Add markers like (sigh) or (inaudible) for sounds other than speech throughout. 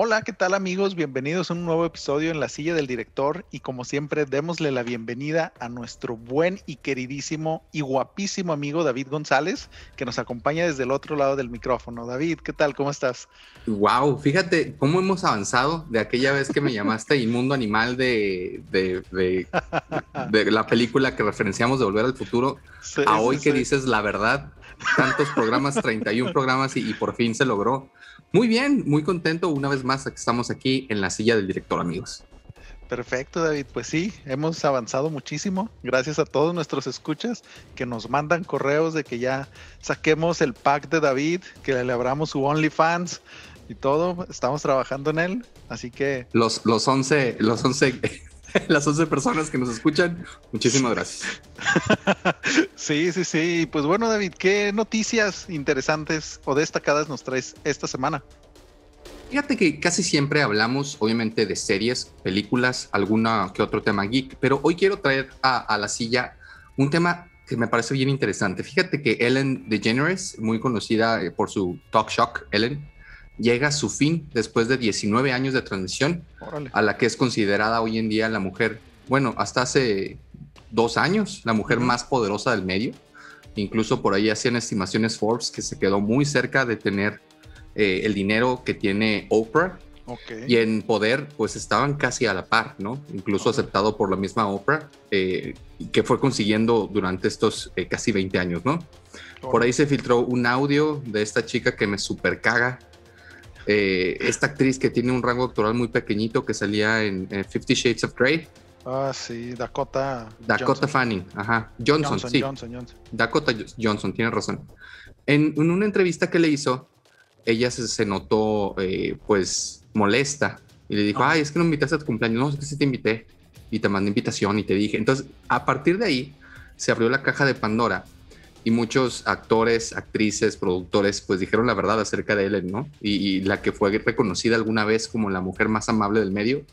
Hola, ¿qué tal amigos? Bienvenidos a un nuevo episodio en la silla del director y como siempre démosle la bienvenida a nuestro buen y queridísimo y guapísimo amigo David González que nos acompaña desde el otro lado del micrófono. David, ¿qué tal? ¿Cómo estás? Wow, fíjate cómo hemos avanzado de aquella vez que me llamaste Inmundo Animal de, de, de, la película que referenciamos de Volver al Futuro a hoy que dices la verdad, tantos programas, 31 programas y por fin se logró. Muy bien, muy contento una vez más que estamos aquí en la silla del director, amigos. Perfecto, David. Pues sí, hemos avanzado muchísimo. Gracias a todos nuestros escuchas que nos mandan correos de que ya saquemos el pack de David, que le abramos su OnlyFans y todo. Estamos trabajando en él. Así que. Los, los 11, los 11 (laughs) las 11 personas que nos escuchan, muchísimas gracias. (laughs) Sí, sí, sí. Pues bueno, David, ¿qué noticias interesantes o destacadas nos traes esta semana? Fíjate que casi siempre hablamos, obviamente, de series, películas, alguna que otro tema geek, pero hoy quiero traer a, la silla un tema que me parece bien interesante. Fíjate que Ellen DeGeneres, muy conocida eh, por su talk shock, Ellen, llega a su fin después de 19 años de transición, a la que es considerada hoy en día la mujer, bueno, hasta hace dos años, la mujer más poderosa del medio. Incluso por ahí hacían estimaciones Forbes que se quedó muy cerca de tener eh, el dinero que tiene Oprah. Y en poder, pues estaban casi a la par, ¿no? Incluso aceptado por la misma Oprah, eh, que fue consiguiendo durante estos eh, casi 20 años, ¿no? Por ahí se filtró un audio de esta chica que me super caga, eh, esta actriz que tiene un rango actoral muy pequeñito que salía en, Fifty Shades of Grey. Ah, sí, Dakota. Dakota Fanning, ajá. Johnson, sí. Dakota Johnson, tiene razón. En, una entrevista que le hizo, ella se, notó, eh, pues, molesta y le dijo, ay, es que no me invitaste a tu cumpleaños. No, es que sí te invité y te mandé invitación y te dije. Entonces, a partir de ahí, se abrió la caja de Pandora y muchos actores, actrices, productores, pues dijeron la verdad acerca de Ellen, ¿no? Y, la que fue reconocida alguna vez como la mujer más amable del medio,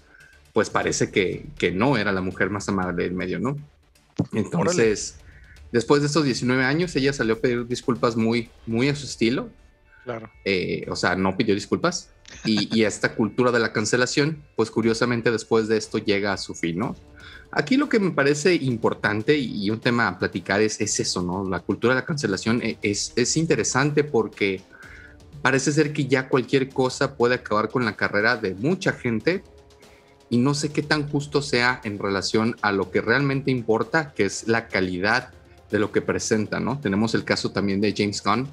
pues parece que, que no era la mujer más amable del medio, ¿no? Entonces, después de estos 19 años, ella salió a pedir disculpas muy, muy a su estilo. Claro. Eh, o sea, no pidió disculpas. Y, y esta cultura de la cancelación, pues curiosamente después de esto llega a su fin, ¿no? Aquí lo que me parece importante y un tema a platicar es, eso, ¿no? La cultura de la cancelación e, es, es interesante porque parece ser que ya cualquier cosa puede acabar con la carrera de mucha gente y no sé qué tan justo sea en relación a lo que realmente importa, que es la calidad de lo que presenta, ¿no? Tenemos el caso también de James Gunn,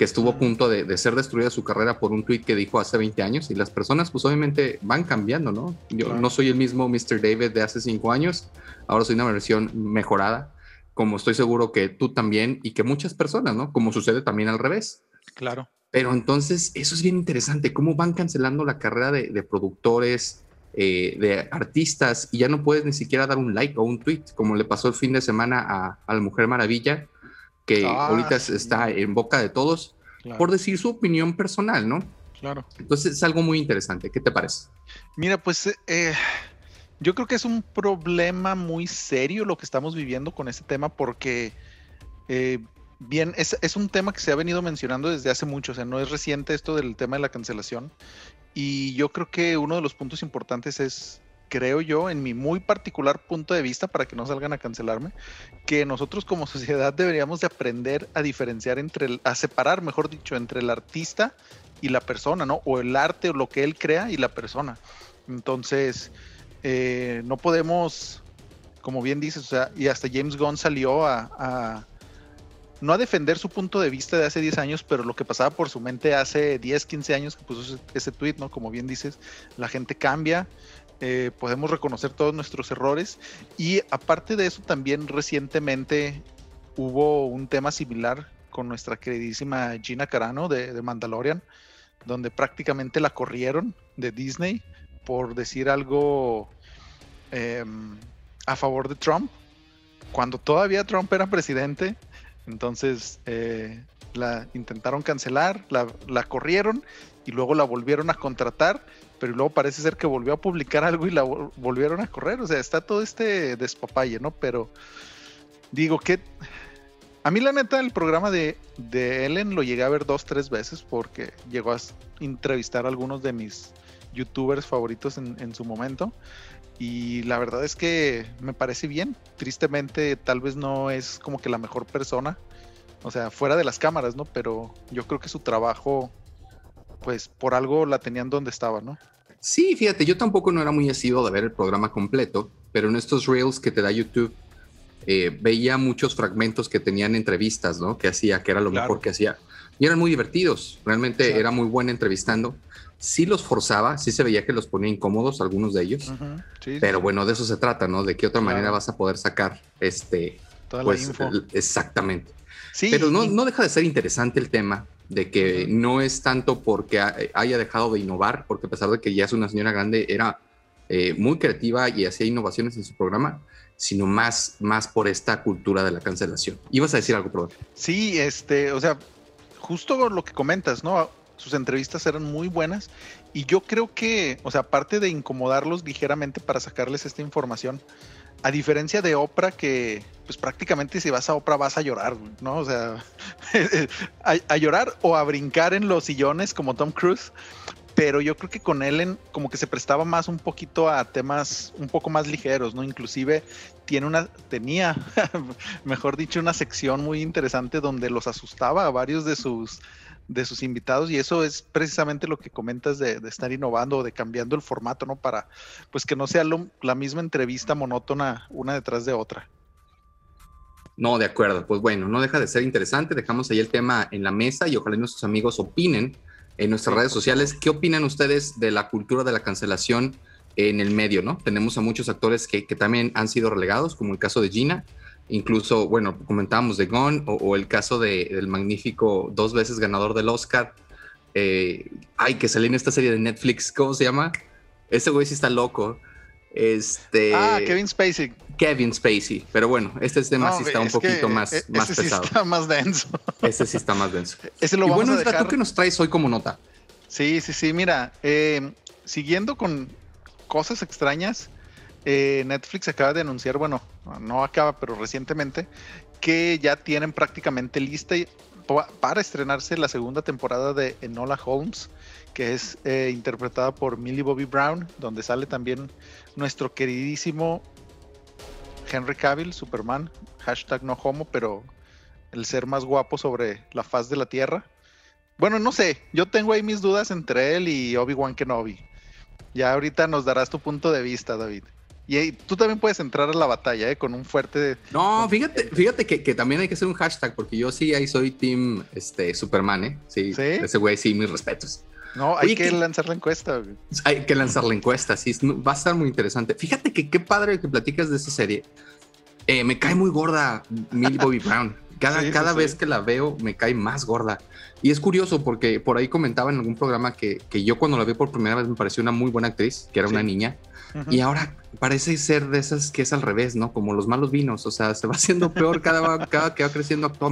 que estuvo a punto de, ser destruida su carrera por un tweet que dijo hace 20 años y las personas pues obviamente van cambiando, ¿no? Yo no soy el mismo Mr. David de hace 5 años, ahora soy una versión mejorada, como estoy seguro que tú también y que muchas personas, ¿no? Como sucede también al revés. Claro. Pero entonces eso es bien interesante, cómo van cancelando la carrera de, productores, eh, de artistas y ya no puedes ni siquiera dar un like o un tweet, como le pasó el fin de semana a, a la Mujer Maravilla que ah, ahorita está en boca de todos, por decir su opinión personal, ¿no? Claro. Entonces es algo muy interesante. ¿Qué te parece? Mira, pues eh, yo creo que es un problema muy serio lo que estamos viviendo con este tema porque, eh, bien, es, es, un tema que se ha venido mencionando desde hace mucho, o sea, no es reciente esto del tema de la cancelación. Y yo creo que uno de los puntos importantes es creo yo, en mi muy particular punto de vista, para que no salgan a cancelarme, que nosotros como sociedad deberíamos de aprender a diferenciar entre, a separar, mejor dicho, entre el artista y la persona, ¿no? O el arte o lo que él crea y la persona. Entonces, eh, no podemos, como bien dices, o sea, y hasta James Gunn salió a, no a defender su punto de vista de hace 10 años, pero lo que pasaba por su mente hace 10, 15 años que puso ese, ese tweet, ¿no? Como bien dices, la gente cambia, eh, podemos reconocer todos nuestros errores y aparte de eso también recientemente hubo un tema similar con nuestra queridísima Gina Carano de, Mandalorian, donde prácticamente la corrieron de Disney por decir algo em, a favor de Trump, cuando todavía Trump era presidente. Entonces eh, la intentaron cancelar, la, la, corrieron y luego la volvieron a contratar pero luego parece ser que volvió a publicar algo y la volvieron a correr. O sea, está todo este despapalle, ¿no? Pero digo que a mí la neta el programa de, de Ellen lo llegué a ver dos, tres veces porque llegó a entrevistar a algunos de mis youtubers favoritos en, su momento. Y la verdad es que me parece bien. Tristemente, tal vez no es como que la mejor persona. O sea, fuera de las cámaras, ¿no? Pero yo creo que su trabajo, pues por algo la tenían donde estaba, ¿no? Sí, fíjate, yo tampoco no era muy asiduo de ver el programa completo, pero en estos reels que te da YouTube, eh, veía muchos fragmentos que tenían entrevistas, ¿no? Que hacía, que era lo mejor que hacía. Y eran muy divertidos, realmente era muy bueno entrevistando. Sí los forzaba, sí se veía que los ponía incómodos algunos de ellos, pero bueno, de eso se trata, ¿no? De qué otra manera vas a poder sacar este... Toda pues, la info. exactamente. Sí, pero no, no deja de ser interesante el tema de que no es tanto porque haya dejado de innovar, porque a pesar de que ya es una señora grande, era eh, muy creativa y hacía innovaciones en su programa, sino más, más por esta cultura de la cancelación. ¿Ibas a decir algo, profe? Sí, este, o sea, justo lo que comentas, ¿no? Sus entrevistas eran muy buenas y yo creo que, o sea, aparte de incomodarlos ligeramente para sacarles esta información, a diferencia de Oprah, que pues prácticamente si vas a Oprah vas a llorar, ¿no? O sea, (laughs) a, llorar o a brincar en los sillones como Tom Cruise, pero yo creo que con Ellen como que se prestaba más un poquito a temas un poco más ligeros, ¿no? Inclusive tiene una, tenía, (laughs) mejor dicho, una sección muy interesante donde los asustaba a varios de sus de sus invitados y eso es precisamente lo que comentas de, estar innovando o de cambiando el formato, ¿no? Para pues que no sea la misma entrevista monótona una detrás de otra. No, de acuerdo. Pues bueno, no deja de ser interesante. Dejamos ahí el tema en la mesa y ojalá nuestros amigos opinen en nuestras redes sociales. ¿Qué opinan ustedes de la cultura de la cancelación en el medio? ¿no? Tenemos a muchos actores que, también han sido relegados, como el caso de Gina, incluso, bueno, comentábamos de Gon o, el caso del magnífico dos veces ganador del Oscar. Eh, ay, que salió en esta serie de Netflix, ¿cómo se llama? Ese güey sí está loco. Este. Ah, Kevin Spacey. Kevin Spacey. Pero bueno, este tema sí está un poquito más, e-, más ese pesado. Sí está más denso. (laughs) Ese sí está más denso. (laughs) Ese lo y bueno, a ¿tú qué nos traes hoy como nota? Sí, sí, sí. Mira, eh, siguiendo con cosas extrañas, eh, Netflix acaba de anunciar, bueno, no acaba, pero recientemente, que ya tienen prácticamente lista para estrenarse la segunda temporada de Enola Holmes, que es eh, interpretada por Millie Bobby Brown, donde sale también nuestro queridísimo Henry Cavill, Superman, hashtag no homo, pero el ser más guapo sobre la faz de la Tierra. Bueno, no sé, yo tengo ahí mis dudas entre él y Obi-Wan Kenobi. Ya ahorita nos darás tu punto de vista, David. Y tú también puedes entrar a la batalla, ¿eh? Con un fuerte... No, fíjate, fíjate que, también hay que hacer un hashtag, porque yo sí ahí soy Team este, Superman, ¿eh? Sí, ese güey sí, mis respetos. No, hay que, lanzar la encuesta. Hay que lanzar la encuesta, sí, va a estar muy interesante. Fíjate que qué padre que platicas de esa serie. Eh, me cae muy gorda Millie Bobby (laughs) Brown. Cada, cada vez que la veo me cae más gorda. Y es curioso porque por ahí comentaba en algún programa que, que yo cuando la vi por primera vez me pareció una muy buena actriz, que era una niña. Y ahora parece ser de esas que es al revés, ¿no? Como los malos vinos. O sea, se va haciendo peor cada, cada que va creciendo. Actúa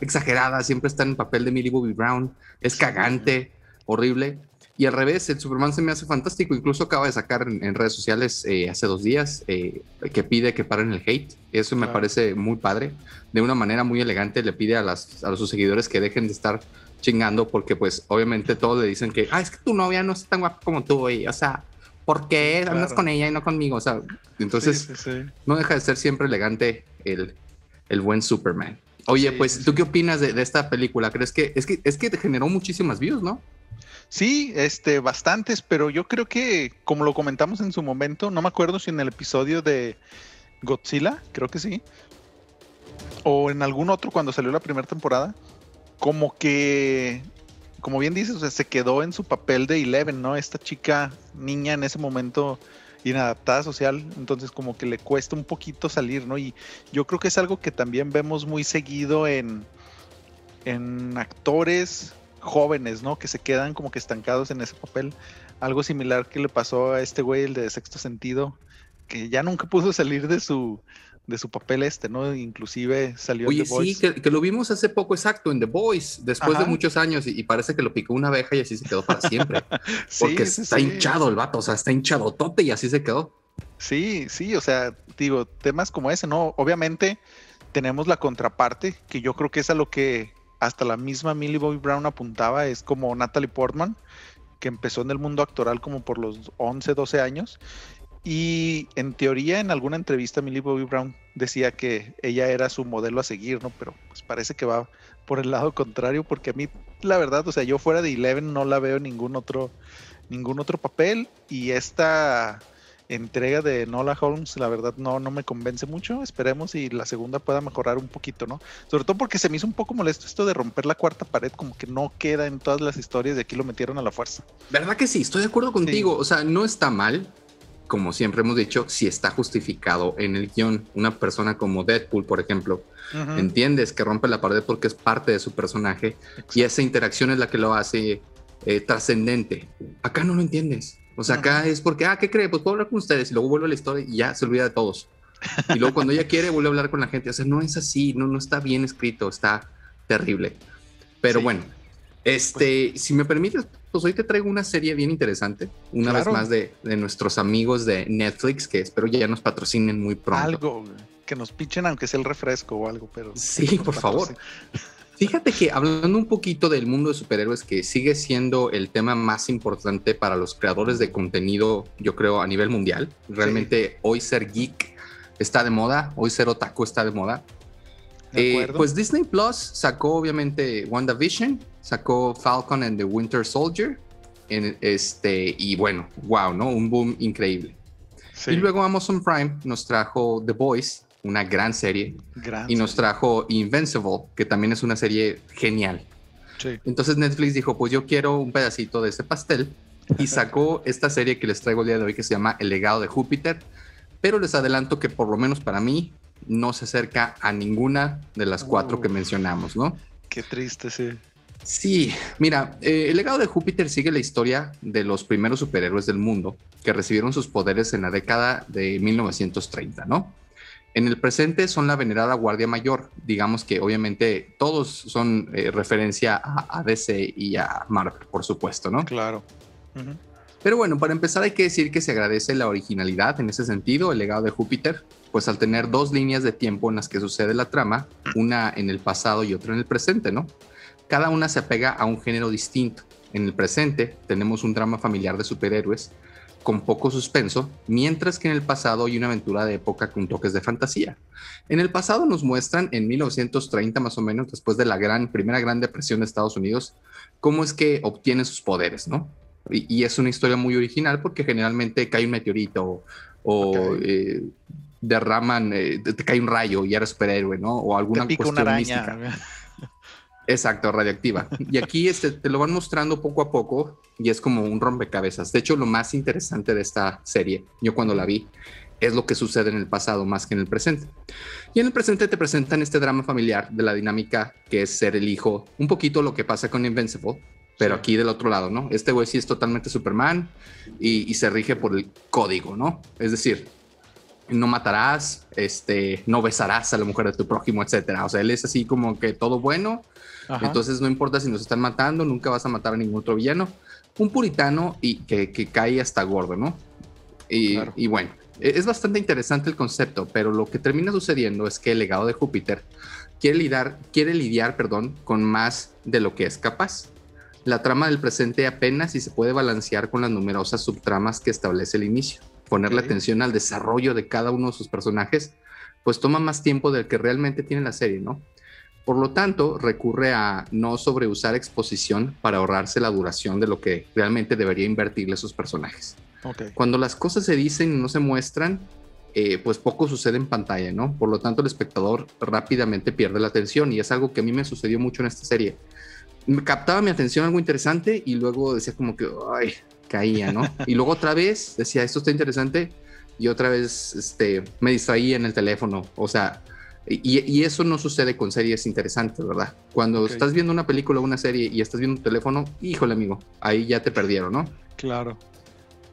exagerada, siempre está en papel de Millie Bobby Brown. Es cagante horrible. Y al revés, el Superman se me hace fantástico. Incluso acaba de sacar en, redes sociales eh, hace dos días eh, que pide que paren el hate. Eso me parece muy padre. De una manera muy elegante le pide a, las, a sus seguidores que dejen de estar chingando porque pues obviamente todos le dicen que, ah, es que tu novia no es tan guapa como tú, y, o sea, ¿por qué andas con ella y no conmigo? O sea, entonces no deja de ser siempre elegante el, el buen Superman. Oye, pues, ¿tú qué opinas de, de, esta película? ¿Crees que es que es que te generó muchísimas views, no? Sí, este, bastantes, pero yo creo que, como lo comentamos en su momento, no me acuerdo si en el episodio de Godzilla, creo que sí, o en algún otro cuando salió la primera temporada, como que, como bien dices, se quedó en su papel de Eleven, ¿no? Esta chica, niña en ese momento inadaptada social, entonces como que le cuesta un poquito salir, ¿no? Y yo creo que es algo que también vemos muy seguido en, en actores jóvenes, ¿no? Que se quedan como que estancados en ese papel. Algo similar que le pasó a este güey, el de sexto sentido, que ya nunca pudo salir de su, de su papel este, ¿no? Inclusive salió en The sí, que, que, lo vimos hace poco, exacto, en The Voice, después de muchos años, y, parece que lo picó una abeja y así se quedó para siempre. (laughs) porque está hinchado el vato, o sea, está hinchado tope y así se quedó. Sí, sí, o sea, digo, temas como ese, ¿no? Obviamente tenemos la contraparte, que yo creo que es a lo que hasta la misma Millie Bobby Brown apuntaba, es como Natalie Portman, que empezó en el mundo actoral como por los 11, 12 años. Y en teoría, en alguna entrevista, Millie Bobby Brown decía que ella era su modelo a seguir, ¿no? Pero pues parece que va por el lado contrario, porque a mí, la verdad, o sea, yo fuera de Eleven no la veo en ningún otro, ningún otro papel. Y esta entrega de Nola Holmes, la verdad no, no me convence mucho. Esperemos y la segunda pueda mejorar un poquito, ¿no? Sobre todo porque se me hizo un poco molesto esto de romper la cuarta pared, como que no queda en todas las historias y aquí lo metieron a la fuerza. ¿Verdad que sí? Estoy de acuerdo contigo. O sea, no está mal, como siempre hemos dicho, si está justificado en el guion. Una persona como Deadpool, por ejemplo, entiendes que rompe la pared porque es parte de su personaje y esa interacción es la que lo hace eh, trascendente. Acá no lo entiendes. O sea, acá es porque, ah, ¿qué cree? Pues puedo hablar con ustedes y luego vuelve a la historia y ya se olvida de todos. Y luego cuando ella quiere vuelve a hablar con la gente. O sea, no es así, no, no está bien escrito, está terrible. Pero bueno, este, pues si me permites, pues hoy te traigo una serie bien interesante, una vez más de, de, nuestros amigos de Netflix, que espero ya nos patrocinen muy pronto. Algo, que nos pichen aunque sea el refresco o algo, pero... Sí, por favor. (laughs) Fíjate que hablando un poquito del mundo de superhéroes, que sigue siendo el tema más importante para los creadores de contenido, yo creo, a nivel mundial. Realmente hoy ser geek está de moda, hoy ser otaku está de moda. Eh, pues Disney Plus sacó obviamente WandaVision, sacó Falcon and the Winter Soldier, en este, y bueno, wow, ¿no? Un boom increíble. Y luego Amazon Prime nos trajo The Voice, una gran serie, y nos trajo Invincible, que también es una serie genial. Entonces Netflix dijo, pues yo quiero un pedacito de ese pastel y sacó (laughs) esta serie que les traigo el día de hoy que se llama El legado de Júpiter, pero les adelanto que por lo menos para mí no se acerca a ninguna de las cuatro que mencionamos, ¿no? Qué triste, sí. Sí, mira, eh, el legado de Júpiter sigue la historia de los primeros superhéroes del mundo que recibieron sus poderes en la década de 1930, ¿no? En el presente son la venerada Guardia Mayor. Digamos que obviamente todos son eh, referencia a, DC y a Marvel, por supuesto, ¿no? Claro. Pero bueno, para empezar hay que decir que se agradece la originalidad en ese sentido, el legado de Júpiter, pues al tener dos líneas de tiempo en las que sucede la trama, una en el pasado y otra en el presente, ¿no? Cada una se apega a un género distinto. En el presente tenemos un drama familiar de superhéroes con poco suspenso, mientras que en el pasado hay una aventura de época con toques de fantasía. En el pasado nos muestran, en 1930 más o menos, después de la gran, primera gran depresión de Estados Unidos, cómo es que obtiene sus poderes, ¿no? Y, es una historia muy original porque generalmente cae un meteorito o, eh, derraman, eh, te cae un rayo y eres superhéroe, ¿no? O alguna cuestión mística. Exacto, radioactiva. Y aquí este, te lo van mostrando poco a poco y es como un rompecabezas. De hecho, lo más interesante de esta serie, yo cuando la vi, es lo que sucede en el pasado más que en el presente. Y en el presente te presentan este drama familiar de la dinámica que es ser el hijo, un poquito lo que pasa con Invincible, pero aquí del otro lado, ¿no? Este güey sí es totalmente Superman y, y se rige por el código, ¿no? Es decir, no matarás, este, no besarás a la mujer de tu prójimo, etcétera. O sea, él es así como que todo bueno. Entonces no importa si nos están matando, nunca vas a matar a ningún otro villano. Un puritano y que, que cae hasta gordo, ¿no? Y, y, bueno, e, es bastante interesante el concepto, pero lo que termina sucediendo es que el legado de Júpiter quiere lidiar, quiere lidiar, perdón, con más de lo que es capaz. La trama del presente apenas si se puede balancear con las numerosas subtramas que establece el inicio ponerle atención al desarrollo de cada uno de sus personajes, pues toma más tiempo del que realmente tiene la serie, ¿no? Por lo tanto, recurre a no sobreusar exposición para ahorrarse la duración de lo que realmente debería invertirle a sus personajes. Cuando las cosas se dicen y no se muestran, eh, pues poco sucede en pantalla, ¿no? Por lo tanto, el espectador rápidamente pierde la atención y es algo que a mí me sucedió mucho en esta serie. Me captaba mi atención algo interesante y luego decía como que, ay, caía, ¿no? (laughs) Y luego otra vez decía, esto está interesante, y otra vez este, me distraía en el teléfono, o sea, y, eso no sucede con series interesantes, ¿verdad? Cuando estás viendo una película o una serie y estás viendo un teléfono, híjole amigo, ahí ya te perdieron, ¿no? Claro.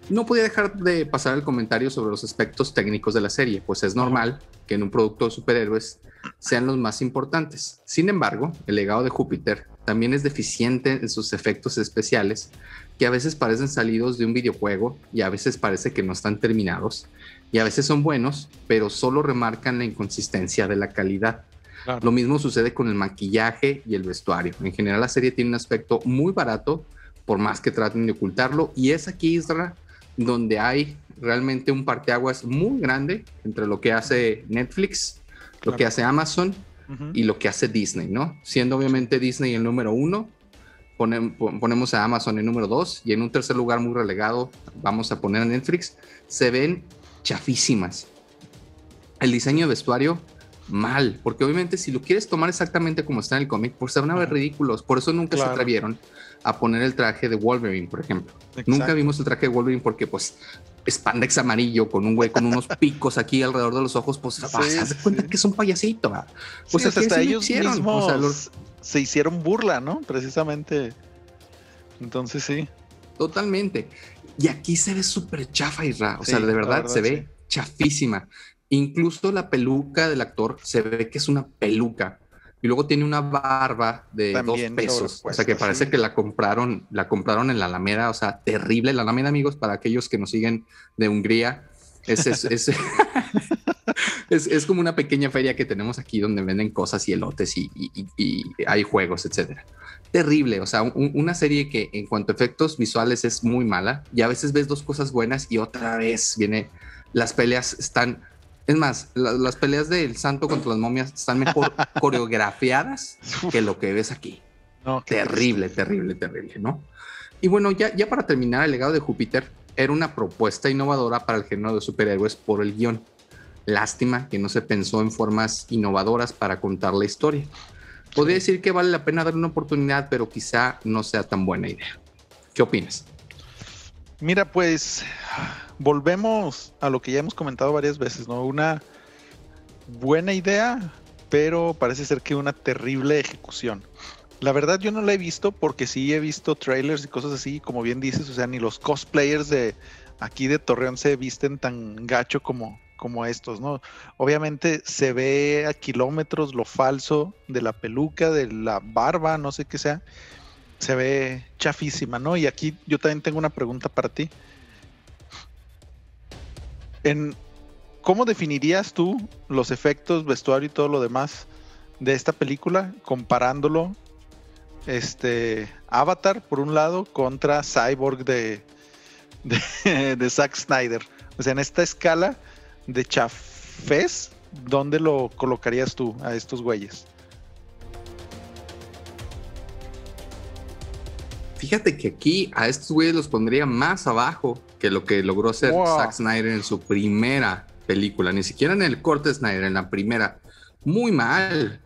No podía dejar de pasar el comentario sobre los aspectos técnicos de la serie, pues es normal que en un producto de superhéroes sean los más importantes. Sin embargo, el legado de Júpiter también es deficiente en sus efectos especiales que a veces parecen salidos de un videojuego y a veces parece que no están terminados y a veces son buenos, pero solo remarcan la inconsistencia de la calidad. Lo mismo sucede con el maquillaje y el vestuario. En general la serie tiene un aspecto muy barato por más que traten de ocultarlo. Y es aquí, Isra, donde hay realmente un parteaguas muy grande entre lo que hace Netflix, lo que hace Amazon y lo que hace Disney, ¿no? Siendo obviamente Disney el número uno, ponemos a Amazon en número dos y en un tercer lugar muy relegado vamos a poner a Netflix. Se ven chafísimas. El diseño de vestuario mal, porque obviamente si lo quieres tomar exactamente como está en el cómic, pues se van a ver ridículos. Por eso nunca se atrevieron a poner el traje de Wolverine, por ejemplo. Nunca vimos el traje de Wolverine porque pues spandex amarillo con un güey con unos (laughs) picos aquí alrededor de los ojos, pues sí, se cuenta que es un payasito. Pues hasta ellos mismos se hicieron burla, ¿no? Precisamente. Entonces sí. Totalmente. Y aquí se ve súper chafa, Isra. O sea, de verdad, se ve chafísima. Incluso la peluca del actor se ve que es una peluca. Y luego tiene una barba de dos pesos. O sea que parece que la compraron, la compraron en la Alameda. O sea, terrible. La Alameda, amigos, para aquellos que nos siguen de Hungría, es, es, es, (laughs) como una pequeña feria que tenemos aquí donde venden cosas y elotes y, hay juegos, etcétera. Terrible. O sea, una serie que en cuanto a efectos visuales es muy mala y a veces ves dos cosas buenas y otra vez viene. Las peleas están es más, las peleas del santo contra las momias están mejor (laughs) coreografiadas que lo que ves aquí. terrible, terrible, terrible, ¿no? Y bueno, ya, ya para terminar, el legado de Júpiter era una propuesta innovadora para el género de superhéroes por el guion. Lástima que no se pensó en formas innovadoras para contar la historia. Podría decir que vale la pena darle una oportunidad, pero quizá no sea tan buena idea. ¿Qué opinas? Mira, pues volvemos a lo que ya hemos comentado varias veces, ¿no? Una buena idea, pero parece ser que una terrible ejecución. La verdad yo no la he visto porque sí he visto trailers y cosas así, como bien dices, o sea, ni los cosplayers de aquí de Torreón se visten tan gacho como, como estos, ¿no? Obviamente se ve a kilómetros lo falso de la peluca, de la barba, no sé qué sea. Se ve chafísima, ¿no? Y aquí yo también tengo una pregunta para ti. En, ¿Cómo definirías tú los efectos, vestuario y todo lo demás de esta película comparándolo este Avatar por un lado contra Cyborg de, de, Zack Snyder? O sea, en esta escala de chafés, ¿dónde lo colocarías tú a estos güeyes? Fíjate que aquí a estos güeyes los pondría más abajo que lo que logró hacer Zack Snyder en su primera película, ni siquiera en el corte Snyder, en la primera. Muy mal,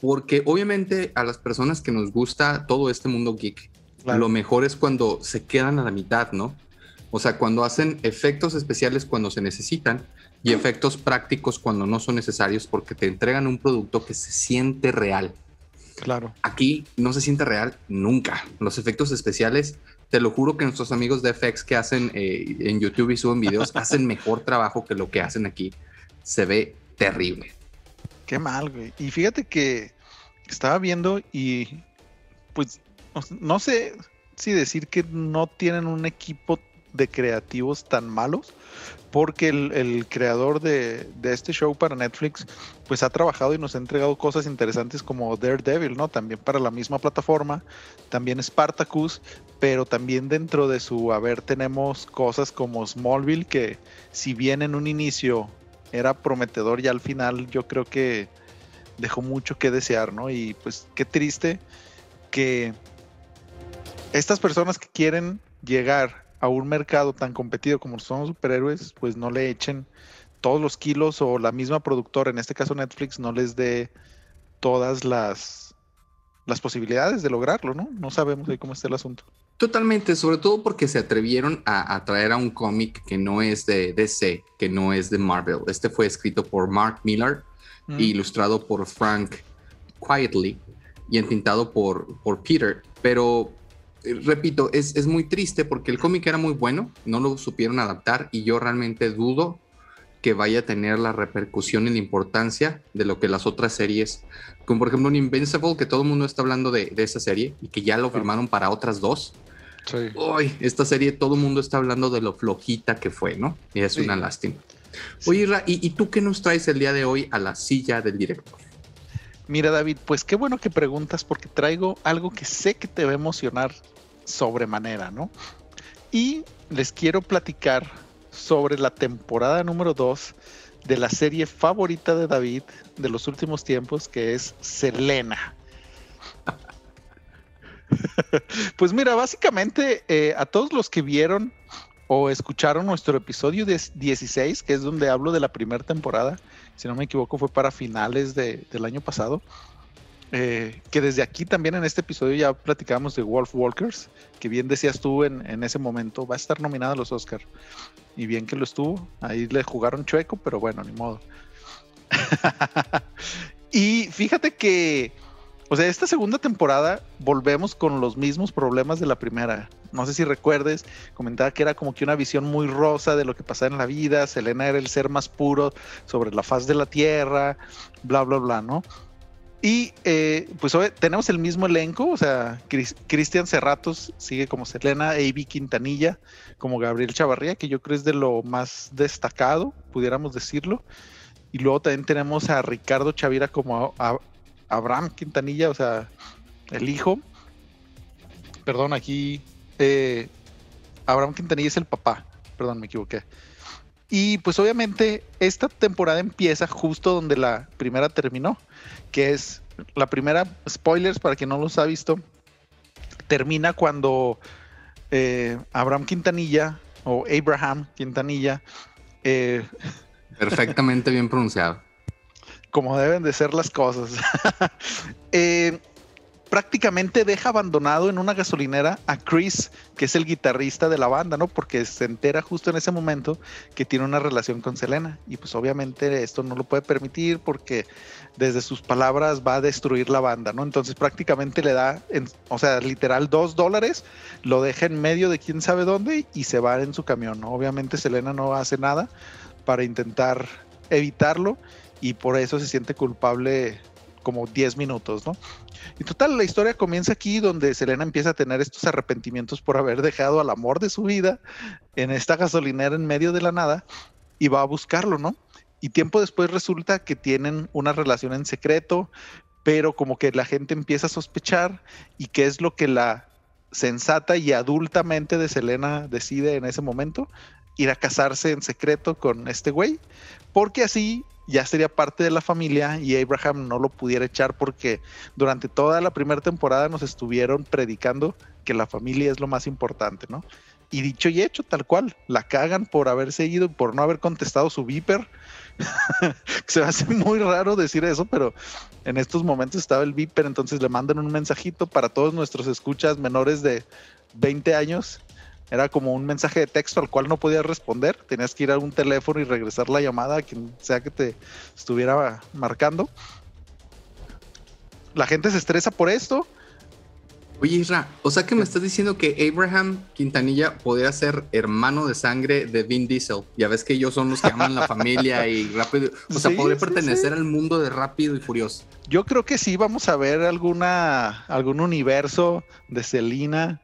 porque obviamente a las personas que nos gusta todo este mundo geek, lo mejor es cuando se quedan a la mitad, ¿no? O sea, cuando hacen efectos especiales cuando se necesitan y efectos prácticos cuando no son necesarios porque te entregan un producto que se siente real. Claro. Aquí no se siente real nunca. Los efectos especiales te lo juro que nuestros amigos de FX que hacen eh, en YouTube y suben videos (laughs) hacen mejor trabajo que lo que hacen aquí. Se ve terrible. Qué mal, güey. Y fíjate que estaba viendo y pues no sé si decir que no tienen un equipo de creativos tan malos, porque el, creador de, este show para Netflix, pues ha trabajado y nos ha entregado cosas interesantes como Daredevil, ¿no? También para la misma plataforma, también Spartacus, pero también dentro de su haber tenemos cosas como Smallville, que si bien en un inicio era prometedor, ya al final yo creo que dejó mucho que desear, ¿no? Y pues qué triste que estas personas que quieren llegar a un mercado tan competido como son los superhéroes, pues no le echen todos los kilos o la misma productora, en este caso Netflix, no les dé todas las, las posibilidades de lograrlo, ¿no? No sabemos ahí cómo está el asunto. Totalmente, sobre todo porque se atrevieron a, traer a un cómic que no es de DC, que no es de Marvel. Este fue escrito por Mark Miller e mm. ilustrado por Frank Quietly y entintado por, por Peter. Pero repito, es, muy triste porque el cómic era muy bueno, no lo supieron adaptar y yo realmente dudo que vaya a tener la repercusión y la importancia de lo que las otras series, como por ejemplo un Invincible, que todo el mundo está hablando de, esa serie y que ya lo firmaron para otras dos. Esta serie todo el mundo está hablando de lo flojita que fue, ¿no? Y es una lástima. Oye, ¿y, ¿y tú qué nos traes el día de hoy a la silla del director? Mira, David, pues qué bueno que preguntas porque traigo algo que sé que te va a emocionar sobremanera, ¿no? Y les quiero platicar sobre la temporada número 2 de la serie favorita de David de los últimos tiempos, que es Selena. (laughs) pues mira, básicamente eh, a todos los que vieron o escucharon nuestro episodio 16, que es donde hablo de la primera temporada, si no me equivoco fue para finales del año pasado, eh, que desde aquí también en este episodio ya platicamos de Wolf Walkers, que bien decías tú en, en ese momento, va a estar nominada a los Oscars. Y bien que lo estuvo, ahí le jugaron chueco, pero bueno, ni modo. (laughs) y fíjate que, o sea, esta segunda temporada volvemos con los mismos problemas de la primera. No sé si recuerdes, comentaba que era como que una visión muy rosa de lo que pasaba en la vida. Selena era el ser más puro sobre la faz de la tierra, bla, bla, bla, ¿no? Y eh, pues tenemos el mismo elenco, o sea, Cristian Cerratos sigue como Selena, A.B. Quintanilla como Gabriel Chavarría, que yo creo es de lo más destacado, pudiéramos decirlo. Y luego también tenemos a Ricardo Chavira como Abraham Quintanilla, o sea, el hijo. Perdón, aquí eh, Abraham Quintanilla es el papá, perdón, me equivoqué. Y pues obviamente esta temporada empieza justo donde la primera terminó, que es la primera, spoilers para quien no los ha visto, termina cuando eh, Abraham Quintanilla o Abraham Quintanilla. Eh, (laughs) Perfectamente bien pronunciado. Como deben de ser las cosas. (laughs) eh, prácticamente deja abandonado en una gasolinera a Chris, que es el guitarrista de la banda, ¿no? Porque se entera justo en ese momento que tiene una relación con Selena. Y pues obviamente esto no lo puede permitir porque desde sus palabras va a destruir la banda, ¿no? Entonces prácticamente le da, o sea, literal dos dólares, lo deja en medio de quién sabe dónde y se va en su camión, ¿no? Obviamente Selena no hace nada para intentar evitarlo y por eso se siente culpable como 10 minutos, ¿no? Y total, la historia comienza aquí donde Selena empieza a tener estos arrepentimientos por haber dejado al amor de su vida en esta gasolinera en medio de la nada y va a buscarlo, ¿no? Y tiempo después resulta que tienen una relación en secreto, pero como que la gente empieza a sospechar y qué es lo que la sensata y adultamente de Selena decide en ese momento, ir a casarse en secreto con este güey, porque así ya sería parte de la familia y Abraham no lo pudiera echar porque durante toda la primera temporada nos estuvieron predicando que la familia es lo más importante, ¿no? Y dicho y hecho, tal cual, la cagan por haber seguido, por no haber contestado su viper. (laughs) Se me hace muy raro decir eso, pero en estos momentos estaba el viper, entonces le mandan un mensajito para todos nuestros escuchas menores de 20 años era como un mensaje de texto al cual no podías responder. Tenías que ir a un teléfono y regresar la llamada a quien sea que te estuviera marcando. La gente se estresa por esto. Oye, Isra, o sea que me estás diciendo que Abraham Quintanilla podría ser hermano de sangre de Vin Diesel. Ya ves que ellos son los que aman la familia y rápido. O sea, podría pertenecer al mundo de Rápido y Furioso. Yo creo que sí, vamos a ver alguna, algún universo de Selina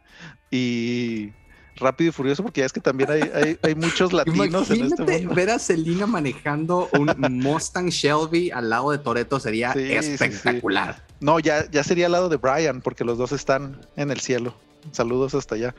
y Rápido y Furioso, porque ya es que también hay, hay, muchos (laughs) latinos en este mundo. Ver a Selina manejando un Mustang Shelby al lado de Toreto sería espectacular. No, ya, ya sería al lado de Brian, porque los dos están en el cielo. Saludos hasta allá.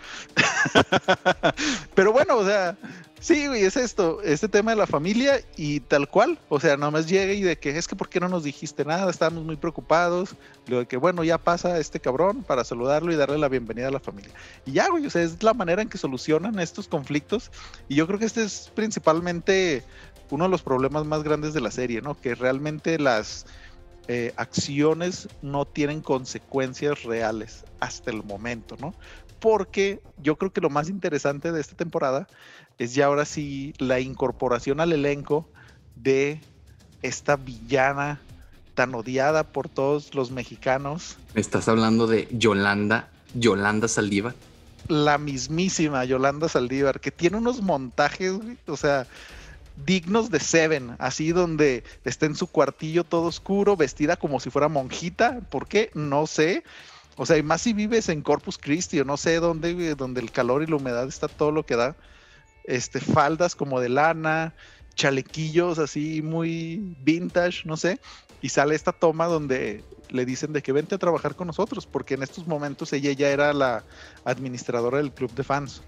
(laughs) Pero bueno, o sea, sí, güey, es esto, este tema de la familia y tal cual. O sea, nomás llega y de que es que ¿por qué no nos dijiste nada? Estábamos muy preocupados. Lo de que, bueno, ya pasa este cabrón para saludarlo y darle la bienvenida a la familia. Y ya, güey, o sea, es la manera en que solucionan estos conflictos. Y yo creo que este es principalmente uno de los problemas más grandes de la serie, ¿no? Que realmente las eh, acciones no tienen consecuencias reales hasta el momento, ¿no? Porque yo creo que lo más interesante de esta temporada es ya ahora sí la incorporación al elenco de esta villana tan odiada por todos los mexicanos. estás hablando de Yolanda, Yolanda Saldívar. La mismísima Yolanda Saldívar, que tiene unos montajes, o sea, dignos de Seven, así donde está en su cuartillo todo oscuro, vestida como si fuera monjita, ¿por qué? No sé. O sea, y más si vives en Corpus Christi o no sé dónde, donde el calor y la humedad está todo lo que da. Este, faldas como de lana, chalequillos así muy vintage, no sé. Y sale esta toma donde le dicen de que vente a trabajar con nosotros, porque en estos momentos ella ya era la administradora del club de fans.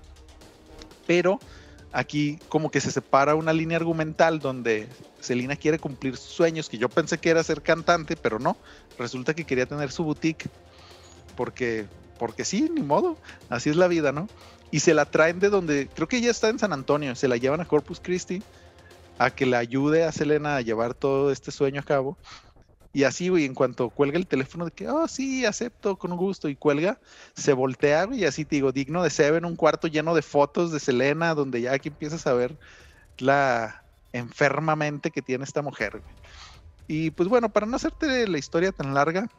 Pero aquí como que se separa una línea argumental donde Selina quiere cumplir sus sueños, que yo pensé que era ser cantante, pero no, resulta que quería tener su boutique, porque, porque sí, ni modo, así es la vida, ¿no? Y se la traen de donde, creo que ella está en San Antonio, se la llevan a Corpus Christi a que le ayude a Selena a llevar todo este sueño a cabo. Y así, güey, en cuanto cuelga el teléfono de que, oh, sí, acepto con gusto, y cuelga, se voltea, y así te digo, digno de Seven, un cuarto lleno de fotos de Selena, donde ya aquí empiezas a ver la enfermamente que tiene esta mujer. Y pues bueno, para no hacerte la historia tan larga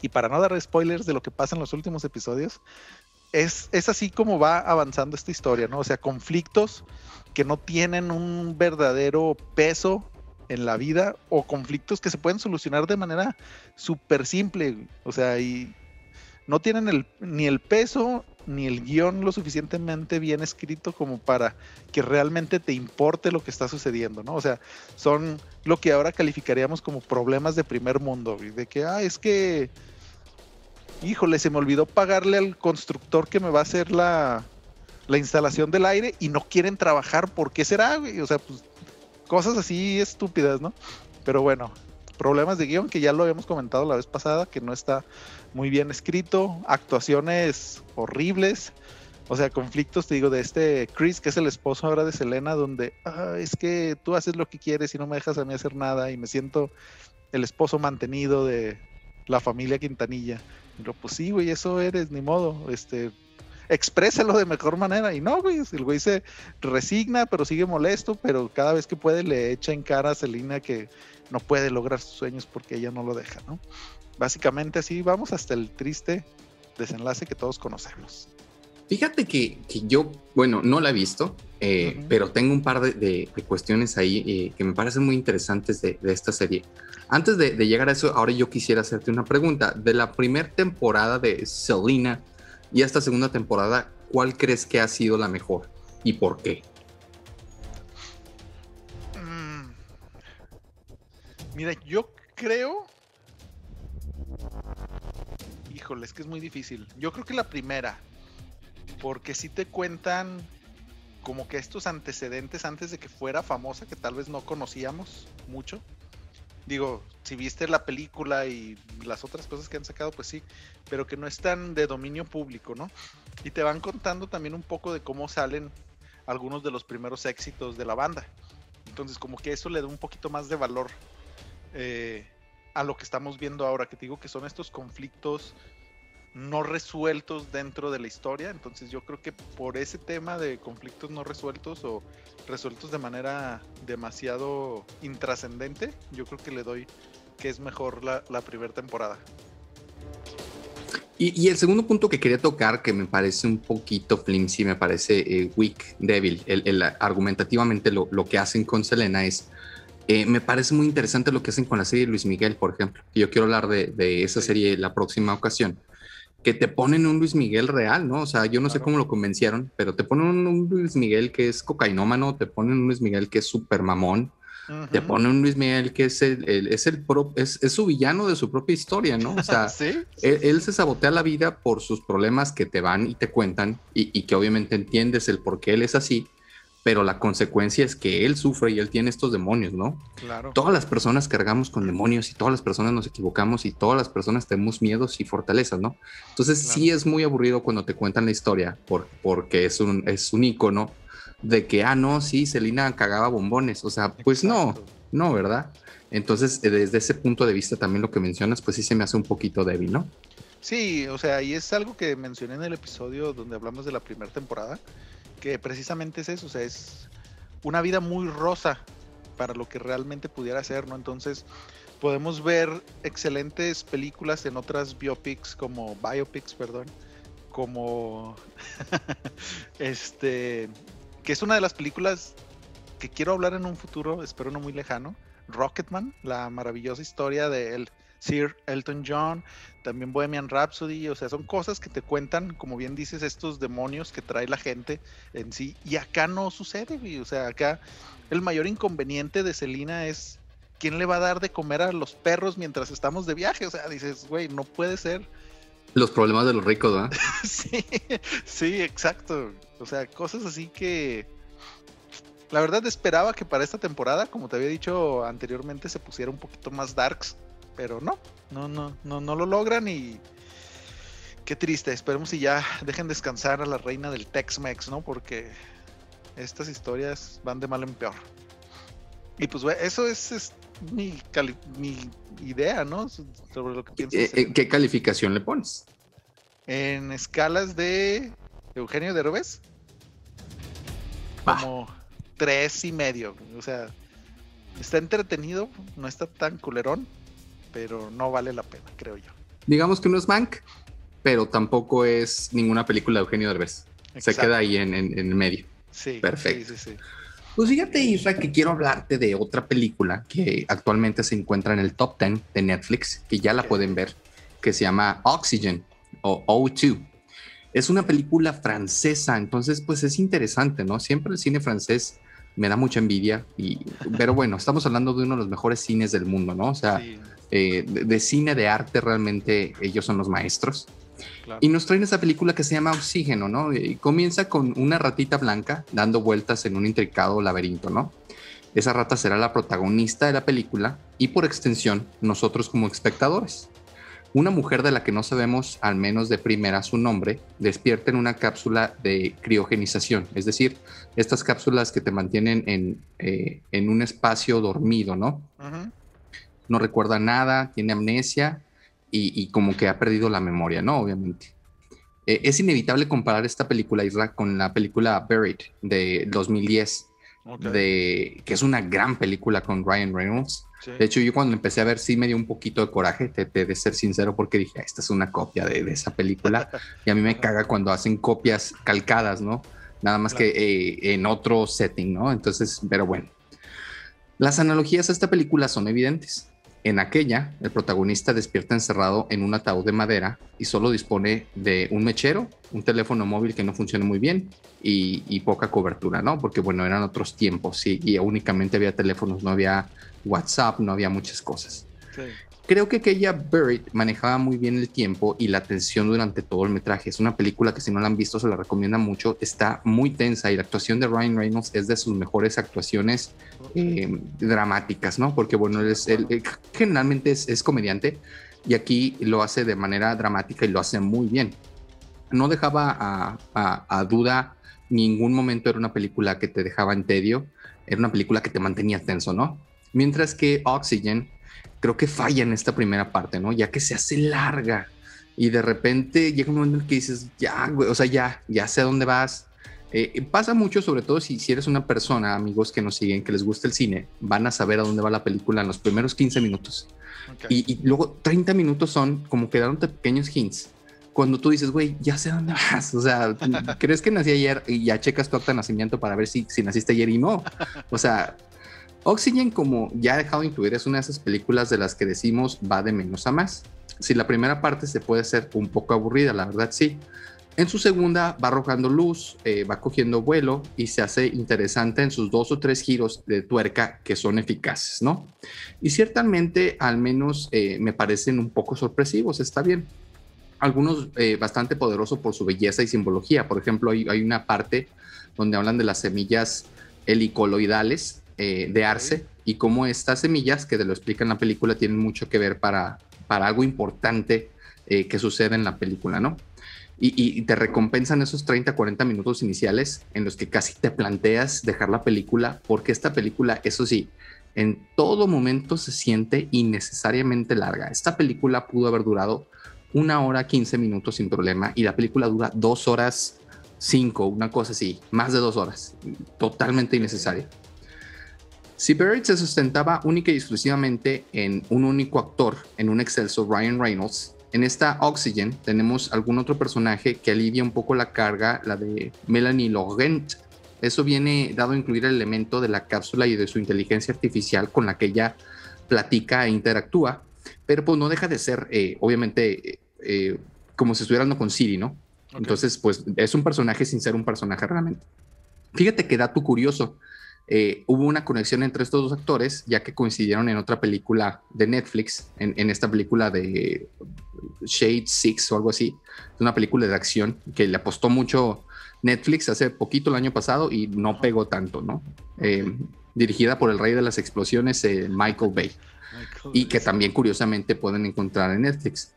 y para no dar spoilers de lo que pasa en los últimos episodios, es, es así como va avanzando esta historia, ¿no? O sea, conflictos que no tienen un verdadero peso en la vida o conflictos que se pueden solucionar de manera súper simple. O sea, y no tienen el, ni el peso ni el guion lo suficientemente bien escrito como para que realmente te importe lo que está sucediendo, ¿no? O sea, son lo que ahora calificaríamos como problemas de primer mundo, de que, ah, es que, híjole, se me olvidó pagarle al constructor que me va a hacer la, la instalación del aire y no quieren trabajar, ¿por qué será, güey? O sea, pues cosas así estúpidas, ¿no? Pero bueno, problemas de guion que ya lo habíamos comentado la vez pasada, que no está muy bien escrito, actuaciones horribles, o sea, conflictos, te digo, de este Chris, que es el esposo ahora de Selena, donde ah, es que tú haces lo que quieres y no me dejas a mí hacer nada y me siento el esposo mantenido de la familia Quintanilla. Pero pues sí, güey, eso eres, ni modo, este, exprésalo de mejor manera. Y no, güey, el güey se resigna, pero sigue molesto, pero cada vez que puede le echa en cara a Selina que no puede lograr sus sueños porque ella no lo deja, ¿no? Básicamente así vamos hasta el triste desenlace que todos conocemos. Fíjate que, yo, bueno, no la he visto, eh, pero tengo un par de, cuestiones ahí eh, que me parecen muy interesantes de, esta serie. Antes de, llegar a eso, ahora yo quisiera hacerte una pregunta. De la primera temporada de Selena, y esta segunda temporada, ¿cuál crees que ha sido la mejor y por qué? Mira, yo creo. Híjole, es que es muy difícil. Yo creo que la primera. Porque si te cuentan como que estos antecedentes antes de que fuera famosa, que tal vez no conocíamos mucho. Digo, si viste la película y las otras cosas que han sacado, pues sí, pero que no están de dominio público, ¿no? Y te van contando también un poco de cómo salen algunos de los primeros éxitos de la banda. Entonces, como que eso le da un poquito más de valor eh, a lo que estamos viendo ahora, que te digo que son estos conflictos no resueltos dentro de la historia. Entonces yo creo que por ese tema de conflictos no resueltos o resueltos de manera demasiado intrascendente, yo creo que le doy que es mejor la, primera temporada. Y, el segundo punto que quería tocar, que me parece un poquito flimsy, me parece eh, weak, débil, el, argumentativamente lo, que hacen con Selena es, eh, me parece muy interesante lo que hacen con la serie de Luis Miguel, por ejemplo. Yo quiero hablar de, de esa serie la próxima ocasión que te ponen un Luis Miguel real, ¿no? O sea, yo no sé cómo lo convencieron, pero te ponen un, Luis Miguel que es cocainómano, te ponen un Luis Miguel que es súper mamón, te ponen un Luis Miguel que es el, es el es, su villano de su propia historia, ¿no? O sea, (laughs) él, se sabotea la vida por sus problemas que te van y te cuentan y, y que obviamente entiendes el por qué él es así, pero la consecuencia es que él sufre y él tiene estos demonios, ¿no? Claro. Todas las personas cargamos con demonios y todas las personas nos equivocamos y todas las personas tenemos miedos y fortalezas, ¿no? Entonces sí es muy aburrido cuando te cuentan la historia por, porque es un, es un icono de que, ah, no, sí, Selina cagaba bombones, o sea, pues no, no, ¿verdad? Entonces, eh, desde ese punto de vista también lo que mencionas, pues sí se me hace un poquito débil, ¿no? Sí, o sea, y es algo que mencioné en el episodio donde hablamos de la primera temporada, que precisamente es eso, o sea, es una vida muy rosa para lo que realmente pudiera ser, ¿no? Entonces, podemos ver excelentes películas en otras biopics como biopics, perdón, como (laughs) este que es una de las películas que quiero hablar en un futuro, espero no muy lejano, Rocketman, la maravillosa historia de él Sir Elton John, también Bohemian Rhapsody, o sea, son cosas que te cuentan, como bien dices, estos demonios que trae la gente en sí, y acá no sucede, o sea, acá el mayor inconveniente de Selina es ¿quién le va a dar de comer a los perros mientras estamos de viaje? O sea, dices, güey, no puede ser. Los problemas de los ricos, ¿verdad? (laughs) sí, sí, exacto. O sea, cosas así que la verdad esperaba que para esta temporada, como te había dicho anteriormente, se pusiera un poquito más darks, pero no, no, no, no, no lo logran y qué triste. Esperemos si ya dejen descansar a la reina del Tex-Mex, ¿no? Porque estas historias van de mal en peor. Y pues, eso es, mi, mi, idea, ¿no? Sobre lo que pienso. Eh, eh, ¿Qué calificación le pones? En escalas de Eugenio Derbez. Como tres y medio. O sea, está entretenido, no está tan culerón, pero no vale la pena, creo yo. Digamos que no es Mank, pero tampoco es ninguna película de Eugenio Derbez. Se queda ahí en, el medio. Sí. Perfecto. Pues fíjate, Isra, que quiero hablarte de otra película que actualmente se encuentra en el top 10 de Netflix, que ya la pueden ver, que se llama Oxygen o O2. Es una película francesa, entonces pues es interesante, ¿no? Siempre el cine francés me da mucha envidia, y, pero bueno, estamos hablando de uno de los mejores cines del mundo, ¿no? O sea, eh, de, cine, de arte, realmente ellos son los maestros. Y nos traen esa película que se llama Oxígeno, ¿no? Y comienza con una ratita blanca dando vueltas en un intricado laberinto, ¿no? Esa rata será la protagonista de la película y por extensión nosotros como espectadores. Una mujer de la que no sabemos, al menos de primera, su nombre, despierta en una cápsula de criogenización, es decir, estas cápsulas que te mantienen en, eh, un espacio dormido, ¿no? No recuerda nada, tiene amnesia y, como que ha perdido la memoria, ¿no? Obviamente. Eh, es inevitable comparar esta película, Isla, con la película Buried de 2010, de, que es una gran película con Ryan Reynolds de hecho, yo cuando empecé a ver, sí me dio un poquito de coraje, te, de ser sincero, porque dije, esta es una copia de, esa película. (laughs) y a mí me caga cuando hacen copias calcadas, ¿no? Nada más que eh, en otro setting, ¿no? Entonces, pero bueno. Las analogías a esta película son evidentes. En aquella, el protagonista despierta encerrado en un ataúd de madera y solo dispone de un mechero, un teléfono móvil que no funciona muy bien y, poca cobertura, ¿no? Porque, bueno, eran otros tiempos y únicamente había teléfonos, no había WhatsApp, no había muchas cosas. Creo que aquella Buried manejaba muy bien el tiempo y la tensión durante todo el metraje. Es una película que si no la han visto se la recomienda mucho. Está muy tensa y la actuación de Ryan Reynolds es de sus mejores actuaciones eh, dramáticas, ¿no? Porque bueno, él, es, generalmente es, comediante y aquí lo hace de manera dramática y lo hace muy bien. No dejaba a, a duda ningún momento era una película que te dejaba en tedio, era una película que te mantenía tenso, ¿no? Mientras que Oxygen creo que falla en esta primera parte, ¿no? Ya que se hace larga y de repente llega un momento en que dices, ya, güey, o sea, ya, ya sé a dónde vas. Eh, pasa mucho, sobre todo si, si eres una persona, amigos que nos siguen, que les gusta el cine, van a saber a dónde va la película en los primeros 15 minutos. Y, luego 30 minutos son como quedándote pequeños hints. Cuando tú dices, güey, ya sé a dónde vas. O sea, (laughs) crees que nací ayer y ya checas tu acta de nacimiento para ver si, si naciste ayer y no. O sea, Oxygen, como ya he dejado de incluir, es una de esas películas de las que decimos va de menos a más. Si la primera parte se puede ser un poco aburrida, la verdad sí. En su segunda va arrojando luz, eh, va cogiendo vuelo y se hace interesante en sus dos o tres giros de tuerca que son eficaces, ¿no? Y ciertamente al menos eh, me parecen un poco sorpresivos, está bien. Algunos eh, bastante poderosos por su belleza y simbología. Por ejemplo, hay, hay una parte donde hablan de las semillas helicoloidales eh, de arce y cómo estas semillas, que te lo explica en la película, tienen mucho que ver para, para algo importante eh, que sucede en la película, ¿no? Y, te recompensan esos 30, 40 minutos iniciales en los que casi te planteas dejar la película, porque esta película, eso sí, en todo momento se siente innecesariamente larga. Esta película pudo haber durado una hora 15 minutos sin problema y la película dura dos horas 5, una cosa así, más de dos horas, totalmente innecesaria. Si Buried se sustentaba única y exclusivamente en un único actor, en un excelso Ryan Reynolds, en esta Oxygen tenemos algún otro personaje que alivia un poco la carga, la de Melanie Laurent. Eso viene dado a incluir el elemento de la cápsula y de su inteligencia artificial con la que ella platica e interactúa, pero pues no deja de ser, eh, obviamente, eh, eh, como si estuviera hablando con Siri, ¿no? Entonces, pues es un personaje sin ser un personaje realmente. Fíjate que dato curioso, eh, hubo una conexión entre estos dos actores, ya que coincidieron en otra película de Netflix, en, esta película de Shade Six o algo así, una película de acción que le apostó mucho Netflix hace poquito el año pasado y no pegó tanto, ¿no? Eh, dirigida por el rey de las explosiones, eh, Michael Bay, y que también curiosamente pueden encontrar en Netflix.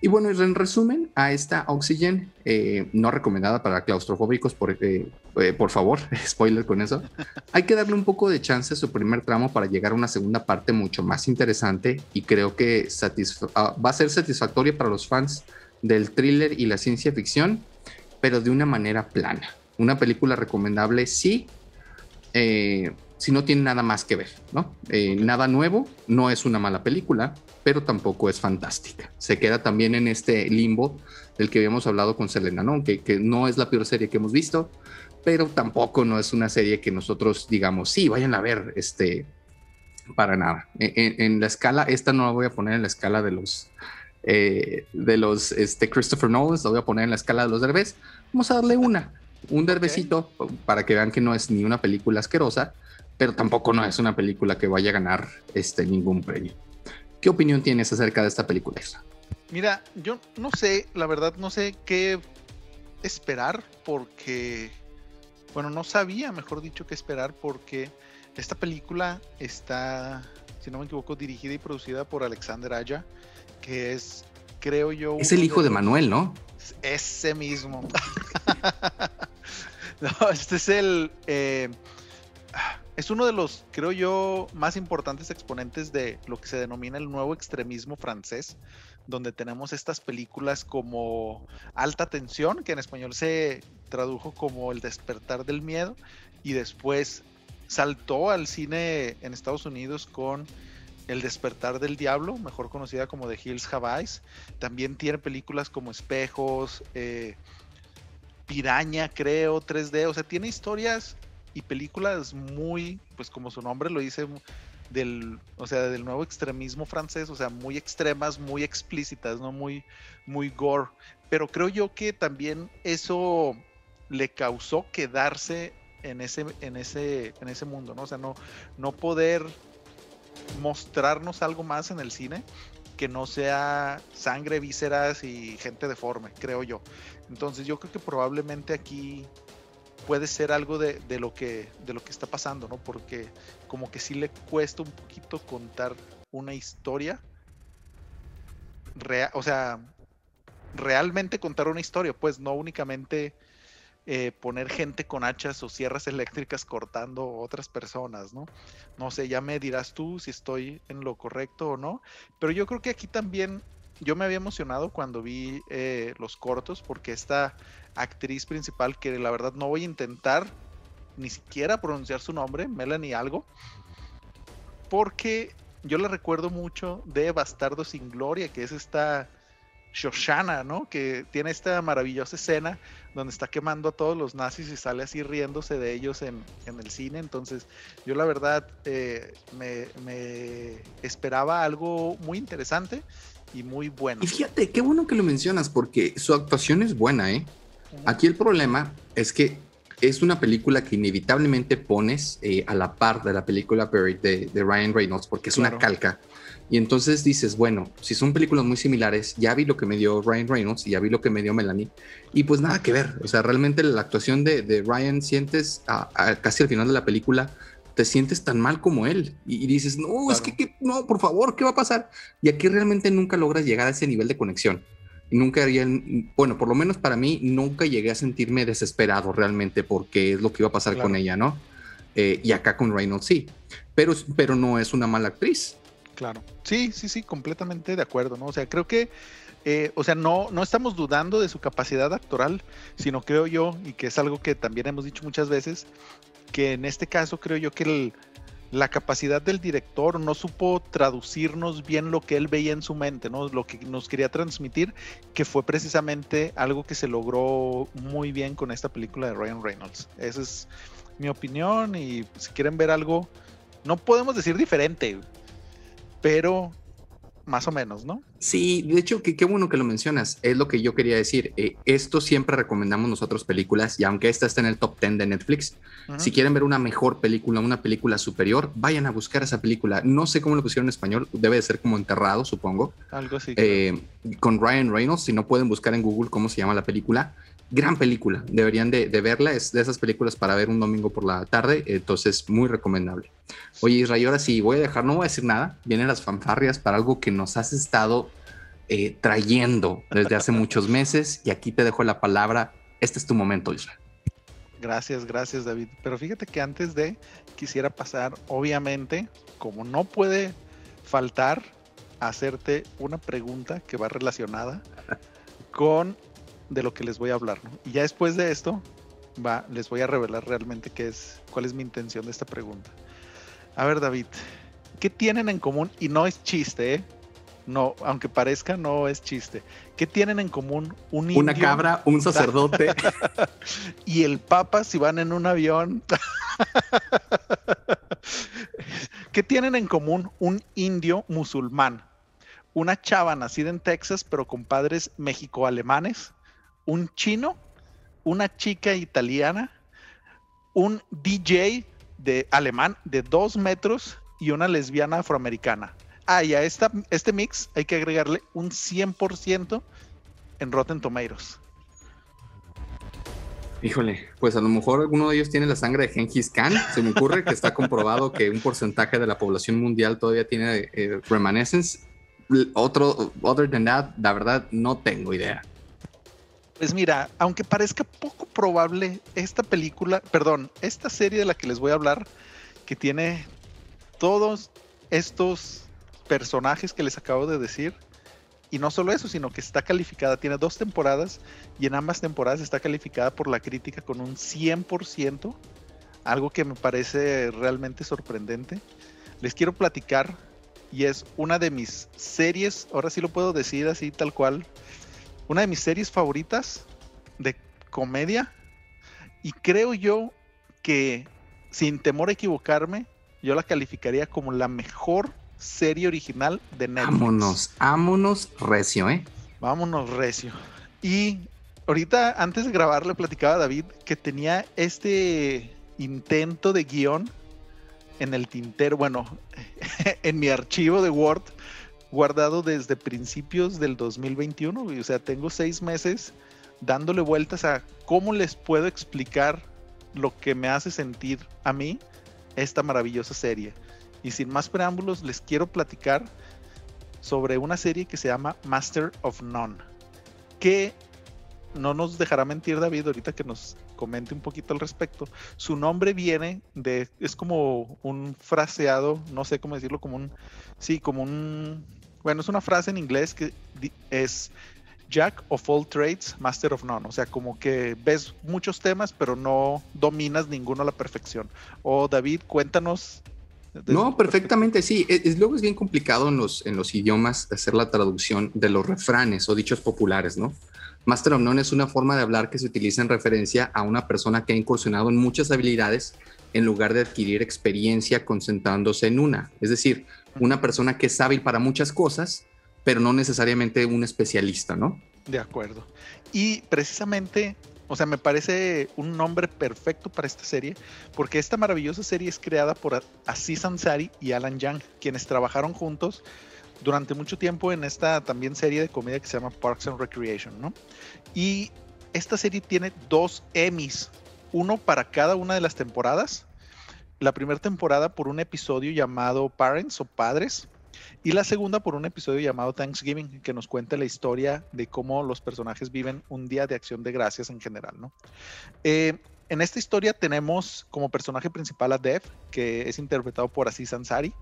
Y bueno, en resumen, a esta Oxygen, eh, no recomendada para claustrofóbicos, por, eh, eh, por favor, (laughs) spoiler con eso, hay que darle un poco de chance a su primer tramo para llegar a una segunda parte mucho más interesante y creo que ah, va a ser satisfactoria para los fans del thriller y la ciencia ficción, pero de una manera plana. Una película recomendable, sí, si no tiene nada más que ver, ¿no? nada nuevo, no es una mala película, pero tampoco es fantástica. Se queda también en este limbo del que habíamos hablado con Selena, ¿no? Que, que no es la peor serie que hemos visto, pero tampoco no es una serie que nosotros digamos, sí, vayan a ver, este, para nada. En, la escala, esta no la voy a poner en la escala de los, eh, de los, este, Christopher Nolan, la voy a poner en la escala de los derbés. Vamos a darle una, un derbecito para que vean que no es ni una película asquerosa, pero tampoco no es una película que vaya a ganar este, ningún premio. ¿Qué opinión tienes acerca de esta película? Mira, yo no sé, la verdad no sé qué esperar porque, bueno, no sabía, mejor dicho, qué esperar porque esta película está, si no me equivoco, dirigida y producida por Alexander Aya, que es, creo yo... Es el hijo de, Manuel, ¿no? Ese mismo. (laughs) no, este es el... Eh, es uno de los, creo yo, más importantes exponentes de lo que se denomina el nuevo extremismo francés, donde tenemos estas películas como Alta Tensión, que en español se tradujo como El despertar del miedo, y después saltó al cine en Estados Unidos con El despertar del diablo, mejor conocida como The Hills Have Eyes. También tiene películas como Espejos, eh, Piraña, creo, 3D, o sea, tiene historias y películas muy, pues como su nombre lo dice, del, o sea, del nuevo extremismo francés, o sea, muy extremas, muy explícitas, ¿no? Muy, muy gore. Pero creo yo que también eso le causó quedarse en ese, en ese, en ese mundo, ¿no? O sea, no, no poder mostrarnos algo más en el cine que no sea sangre, vísceras y gente deforme, creo yo. Entonces yo creo que probablemente aquí puede ser algo de, lo que, de lo que está pasando, ¿no? Porque como que sí le cuesta un poquito contar una historia. Real, o sea, realmente contar una historia, pues no únicamente eh, poner gente con hachas o sierras eléctricas cortando otras personas, ¿no? No sé, ya me dirás tú si estoy en lo correcto o no, pero yo creo que aquí también yo me había emocionado cuando vi eh, los cortos porque esta actriz principal, que la verdad no voy a intentar ni siquiera pronunciar su nombre, Melanie algo, porque yo la recuerdo mucho de Bastardo sin Gloria, que es esta Shoshana, ¿no? Que tiene esta maravillosa escena donde está quemando a todos los nazis y sale así riéndose de ellos en, el cine. Entonces, yo la verdad eh, me, me, esperaba algo muy interesante y muy bueno. Y fíjate, qué bueno que lo mencionas porque su actuación es buena, ¿eh? Aquí el problema es que es una película que inevitablemente pones eh, a la par de la película Buried de, Ryan Reynolds porque es una calca. Y entonces dices, bueno, si son películas muy similares, ya vi lo que me dio Ryan Reynolds y ya vi lo que me dio Melanie, y pues nada que ver. O sea, realmente la actuación de, Ryan sientes casi al final de la película te sientes tan mal como él y, dices, no, es que, no, por favor, ¿qué va a pasar? Y aquí realmente nunca logras llegar a ese nivel de conexión. Y nunca haría, bueno, por lo menos para mí, nunca llegué a sentirme desesperado realmente porque es lo que iba a pasar con ella, ¿no? Eh, y acá con Reynolds sí, pero, pero no es una mala actriz. Claro, sí, sí, sí, completamente de acuerdo, ¿no? O sea, creo que eh, o sea, no, no estamos dudando de su capacidad actoral, sino creo yo, y que es algo que también hemos dicho muchas veces, que en este caso creo yo que la capacidad del director no supo traducirnos bien lo que él veía en su mente, ¿no? Lo que nos quería transmitir, que fue precisamente algo que se logró muy bien con esta película de Ryan Reynolds. Esa es mi opinión y si quieren ver algo, no podemos decir diferente, pero más o menos, ¿no? Sí, de hecho, qué bueno que lo mencionas. Es lo que yo quería decir. Eh, esto siempre recomendamos nosotros películas y aunque esta está en el top 10 de Netflix, si quieren ver una mejor película, una película superior, vayan a buscar esa película. No sé cómo lo pusieron en español, debe de ser como enterrado, supongo. Algo así. Eh, con Ryan Reynolds, si no pueden buscar en Google cómo se llama la película. Gran película, deberían de, verla, es de esas películas para ver un domingo por la tarde, entonces muy recomendable. Oye Israel, ahora sí, voy a dejar, no voy a decir nada, vienen las fanfarrias para algo que nos has estado eh, trayendo desde hace muchos meses y aquí te dejo la palabra. Este es tu momento, Israel. Gracias, gracias David. Pero fíjate que antes de quisiera pasar, obviamente, como no puede faltar, hacerte una pregunta que va relacionada con de lo que les voy a hablar. Y ya después de esto, va, les voy a revelar realmente qué es, cuál es mi intención de esta pregunta. A ver, David, ¿qué tienen en común? Y no es chiste, ¿eh? No, aunque parezca, no es chiste. ¿Qué tienen en común un indio? Una cabra, un (laughs) sacerdote. y el papa si van en un avión. (laughs) ¿Qué tienen en común un indio musulmán? Una chava nacida en Texas pero con padres mexico-alemanes. Un chino. Una chica italiana. Un DJ de alemán de dos metros y una lesbiana afroamericana. Ah, y a esta, este mix hay que agregarle un 100% en Rotten Tomatoes. Híjole, pues a lo mejor alguno de ellos tiene la sangre de Genghis Khan. Se me ocurre que está comprobado que un porcentaje de la población mundial todavía tiene eh, reminiscence. Otro, other than that, la verdad, no tengo idea. Pues mira, aunque parezca poco probable, esta película, perdón, esta serie de la que les voy a hablar, que tiene todos estos personajes que les acabo de decir. Y no solo eso, sino que está calificada, tiene dos temporadas y en ambas temporadas está calificada por la crítica con un 100%, algo que me parece realmente sorprendente. Les quiero platicar y es una de mis series, ahora sí lo puedo decir así tal cual, una de mis series favoritas de comedia y creo yo que sin temor a equivocarme, yo la calificaría como la mejor serie original de Netflix. Vámonos, vámonos recio, ¿eh? Vámonos recio. Y ahorita, antes de grabar, le platicaba a David que tenía este intento de guion en el tintero, bueno, (laughs) en mi archivo de Word, guardado desde principios del 2021. O sea, tengo seis meses dándole vueltas a cómo les puedo explicar lo que me hace sentir a mí esta maravillosa serie. Y sin más preámbulos, les quiero platicar sobre una serie que se llama Master of None, que no nos dejará mentir David ahorita que nos comente un poquito al respecto. Su nombre viene de, es como un fraseado, no sé cómo decirlo, como un, sí, como un, bueno, es una frase en inglés que es Jack of all trades, master of none. O sea, como que ves muchos temas, pero no dominas ninguno a la perfección. O David, cuéntanos no, perfectamente, sí. Es, luego es bien complicado en los, en los idiomas hacer la traducción de los refranes o dichos populares, ¿no? Master of None es una forma de hablar que se utiliza en referencia a una persona que ha incursionado en muchas habilidades en lugar de adquirir experiencia concentrándose en una. Es decir, una persona que es hábil para muchas cosas, pero no necesariamente un especialista, ¿no? De acuerdo. Y precisamente o sea, me parece un nombre perfecto para esta serie, porque esta maravillosa serie es creada por Aziz Ansari y Alan Young, quienes trabajaron juntos durante mucho tiempo en esta también serie de comedia que se llama Parks and Recreation, ¿no? Y esta serie tiene dos Emmys, uno para cada una de las temporadas. La primera temporada por un episodio llamado Parents o Padres, y la segunda por un episodio llamado Thanksgiving, que nos cuenta la historia de cómo los personajes viven un día de acción de gracias en general, ¿no? Eh, en esta historia tenemos como personaje principal a Dev, que es interpretado por Aziz Ansari,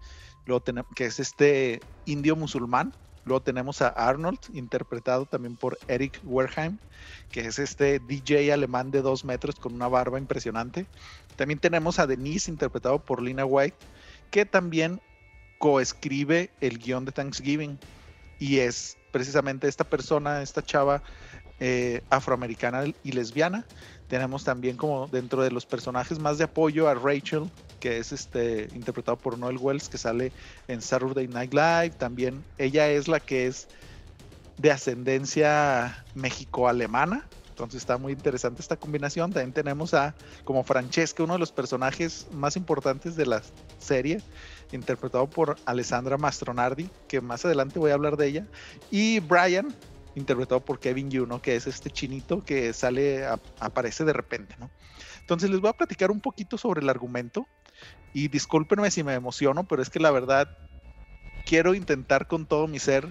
luego que es este indio musulmán. Luego tenemos a Arnold, interpretado también por Eric Werheim, que es este DJ alemán de dos metros con una barba impresionante. También tenemos a Denise, interpretado por Lina White, que también coescribe el guion de Thanksgiving y es precisamente esta persona, esta chava eh, afroamericana y lesbiana. Tenemos también como dentro de los personajes más de apoyo a Rachel, que es este interpretado por Noel Wells, que sale en Saturday Night Live. También ella es la que es de ascendencia México-alemana. Entonces está muy interesante esta combinación. También tenemos a como Francesca, uno de los personajes más importantes de la serie, interpretado por Alessandra Mastronardi, que más adelante voy a hablar de ella. Y Brian, interpretado por Kevin Yu, Que es este chinito que sale, aparece de repente, ¿no? Entonces les voy a platicar un poquito sobre el argumento. Y discúlpenme si me emociono, pero es que la verdad quiero intentar con todo mi ser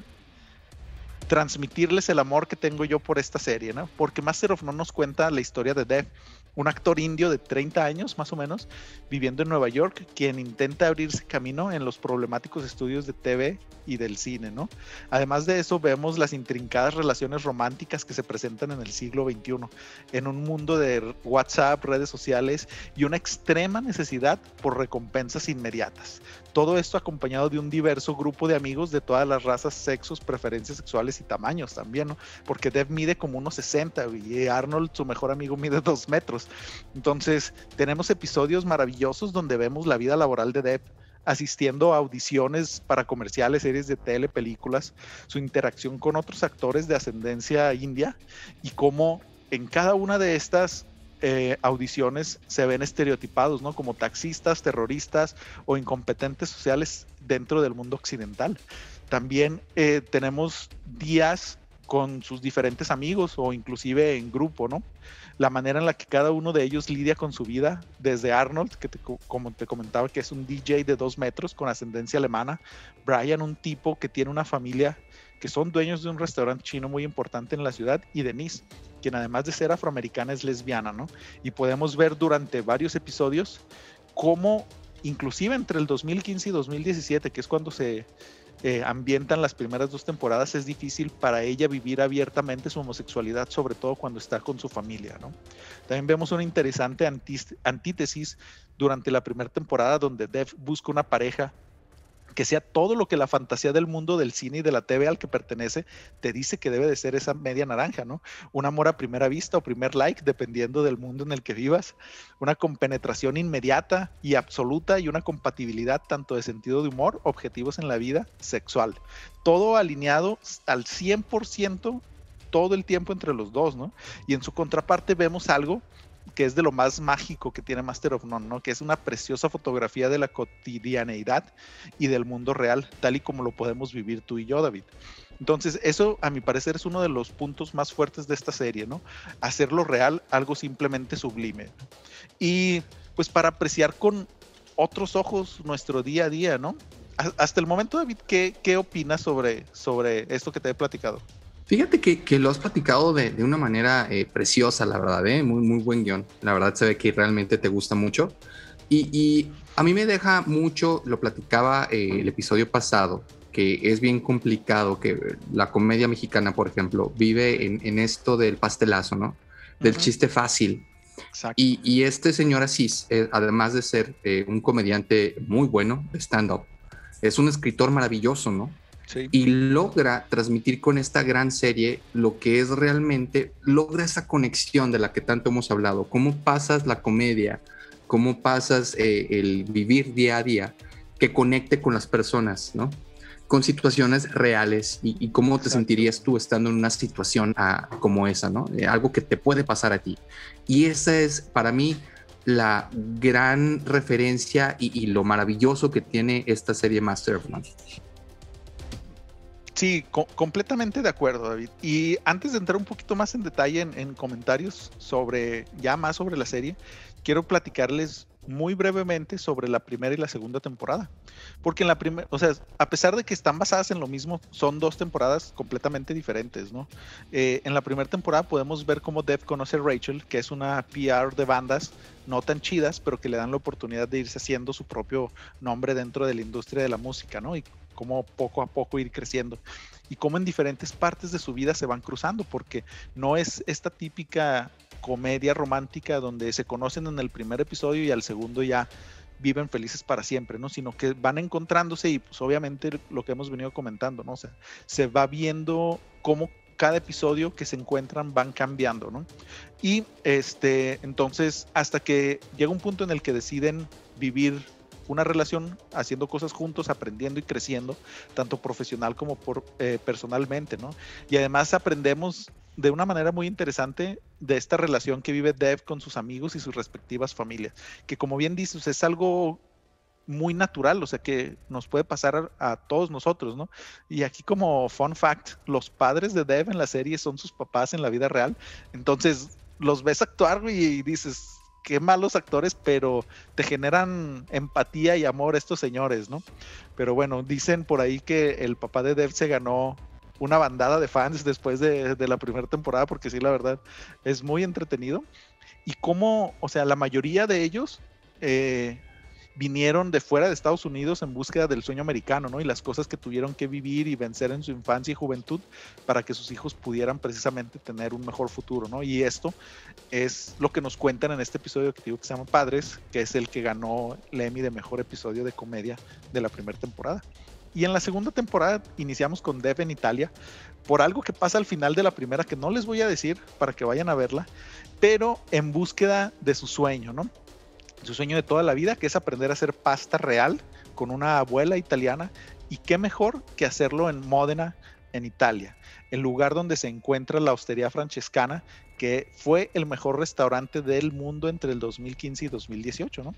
transmitirles el amor que tengo yo por esta serie, ¿no? Porque Master of No nos cuenta la historia de Dev, un actor indio de 30 años más o menos, viviendo en Nueva York, quien intenta abrirse camino en los problemáticos estudios de TV y del cine, ¿no? Además de eso, vemos las intrincadas relaciones románticas que se presentan en el siglo XXI, en un mundo de WhatsApp, redes sociales y una extrema necesidad por recompensas inmediatas. Todo esto acompañado de un diverso grupo de amigos de todas las razas, sexos, preferencias sexuales y tamaños también, ¿no? Porque Dev mide como unos 60 y Arnold, su mejor amigo, mide 2 metros. Entonces, tenemos episodios maravillosos donde vemos la vida laboral de Dev asistiendo a audiciones para comerciales, series de tele, películas, su interacción con otros actores de ascendencia india y cómo en cada una de estas eh, audiciones se ven estereotipados, ¿no? Como taxistas, terroristas o incompetentes sociales dentro del mundo occidental. También eh, tenemos días con sus diferentes amigos o inclusive en grupo, ¿no? La manera en la que cada uno de ellos lidia con su vida, desde Arnold, que como te comentaba, que es un DJ de dos metros con ascendencia alemana, Brian, un tipo que tiene una familia que son dueños de un restaurante chino muy importante en la ciudad, y Denise, quien además de ser afroamericana es lesbiana, ¿no? Y podemos ver durante varios episodios cómo, inclusive entre el 2015 y 2017, que es cuando se eh, ambientan las primeras dos temporadas, es difícil para ella vivir abiertamente su homosexualidad, sobre todo cuando está con su familia, ¿no? También vemos una interesante antítesis durante la primera temporada donde Dev busca una pareja que sea todo lo que la fantasía del mundo del cine y de la TV al que pertenece te dice que debe de ser esa media naranja, ¿no? Un amor a primera vista o primer like, dependiendo del mundo en el que vivas, una compenetración inmediata y absoluta y una compatibilidad tanto de sentido de humor, objetivos en la vida, sexual. Todo alineado al 100% todo el tiempo entre los dos, ¿no? Y en su contraparte vemos algo que es de lo más mágico que tiene Master of None, ¿no? Que es una preciosa fotografía de la cotidianeidad y del mundo real, tal y como lo podemos vivir tú y yo, David. Entonces, eso a mi parecer es uno de los puntos más fuertes de esta serie, ¿no? Hacerlo real algo simplemente sublime. Y pues para apreciar con otros ojos nuestro día a día, ¿no? Hasta el momento, David, ¿qué, qué opinas sobre, sobre esto que te he platicado? Fíjate que, lo has platicado de, una manera eh, preciosa, la verdad, ¿eh? muy, muy buen guion. La verdad se ve que realmente te gusta mucho. Y, a mí me deja mucho, lo platicaba eh, el episodio pasado, que es bien complicado que la comedia mexicana, por ejemplo, vive en, esto del pastelazo, ¿no? Del chiste fácil. Y, y, este señor Asís, además de ser un comediante muy bueno de stand-up, es un escritor maravilloso, ¿no? Y logra transmitir con esta gran serie lo que es realmente, logra esa conexión de la que tanto hemos hablado, cómo pasas la comedia, cómo pasas eh, el vivir día a día, que conecte con las personas, ¿no? Con situaciones reales y, cómo te sentirías tú estando en una situación ah, como esa, ¿no? Eh, algo que te puede pasar a ti. Y esa es para mí la gran referencia y, lo maravilloso que tiene esta serie Master of None. Sí, completamente de acuerdo, David. Y antes de entrar un poquito más en detalle en, comentarios sobre, ya más sobre la serie, quiero platicarles muy brevemente sobre la primera y la segunda temporada. Porque en la primera, o sea, a pesar de que están basadas en lo mismo, son dos temporadas completamente diferentes, ¿no? Eh, en la primera temporada podemos ver cómo Dev conoce a Rachel, que es una PR de bandas no tan chidas, pero que le dan la oportunidad de irse haciendo su propio nombre dentro de la industria de la música, ¿no? Y cómo poco a poco ir creciendo y cómo en diferentes partes de su vida se van cruzando, porque no es esta típica comedia romántica donde se conocen en el primer episodio y al segundo ya viven felices para siempre, ¿no? Sino que van encontrándose y pues obviamente lo que hemos venido comentando, ¿no? Se va viendo cómo cada episodio que se encuentran van cambiando, ¿no? Y este, entonces, hasta que llega un punto en el que deciden vivir una relación haciendo cosas juntos, aprendiendo y creciendo, tanto profesional como por, eh, personalmente, ¿no? Y además aprendemos de una manera muy interesante de esta relación que vive Dev con sus amigos y sus respectivas familias, que como bien dices, es algo muy natural, o sea que nos puede pasar a, todos nosotros, ¿no? Y aquí como fun fact, los padres de Dev en la serie son sus papás en la vida real, entonces los ves actuar y dices, qué malos actores, pero te generan empatía y amor estos señores, ¿no? Pero bueno, dicen por ahí que el papá de Dev se ganó una bandada de fans después de, la primera temporada, porque sí, la verdad, es muy entretenido. Y como, o sea, la mayoría de ellos eh, vinieron de fuera de Estados Unidos en búsqueda del sueño americano, ¿no? Y las cosas que tuvieron que vivir y vencer en su infancia y juventud para que sus hijos pudieran precisamente tener un mejor futuro, ¿no? Y esto es lo que nos cuentan en este episodio que, que se llama Padres, que es el que ganó el Emmy de mejor episodio de comedia de la primera temporada. Y en la segunda temporada iniciamos con Dev en Italia, por algo que pasa al final de la primera que no les voy a decir para que vayan a verla, pero en búsqueda de su sueño, ¿no? Su sueño de toda la vida, que es aprender a hacer pasta real con una abuela italiana. Y qué mejor que hacerlo en Módena, en Italia, el lugar donde se encuentra la Hostería Francescana, que fue el mejor restaurante del mundo entre el 2015 y 2018, ¿no?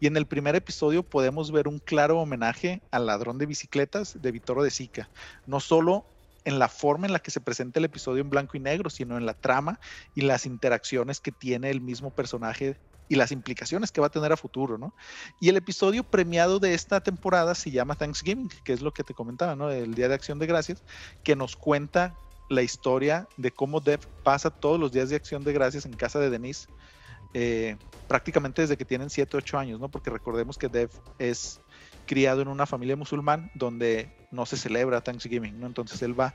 Y en el primer episodio podemos ver un claro homenaje al ladrón de bicicletas de Vittorio de Sica, no solo en la forma en la que se presenta el episodio en blanco y negro, sino en la trama y las interacciones que tiene el mismo personaje y las implicaciones que va a tener a futuro, ¿no? Y el episodio premiado de esta temporada se llama Thanksgiving, que es lo que te comentaba, ¿no? El Día de Acción de Gracias, que nos cuenta la historia de cómo Dev pasa todos los días de Acción de Gracias en casa de Denise, eh, prácticamente desde que tienen 7 o 8 años, ¿no? Porque recordemos que Dev es criado en una familia musulmán donde no se celebra Thanksgiving, ¿no? Entonces él va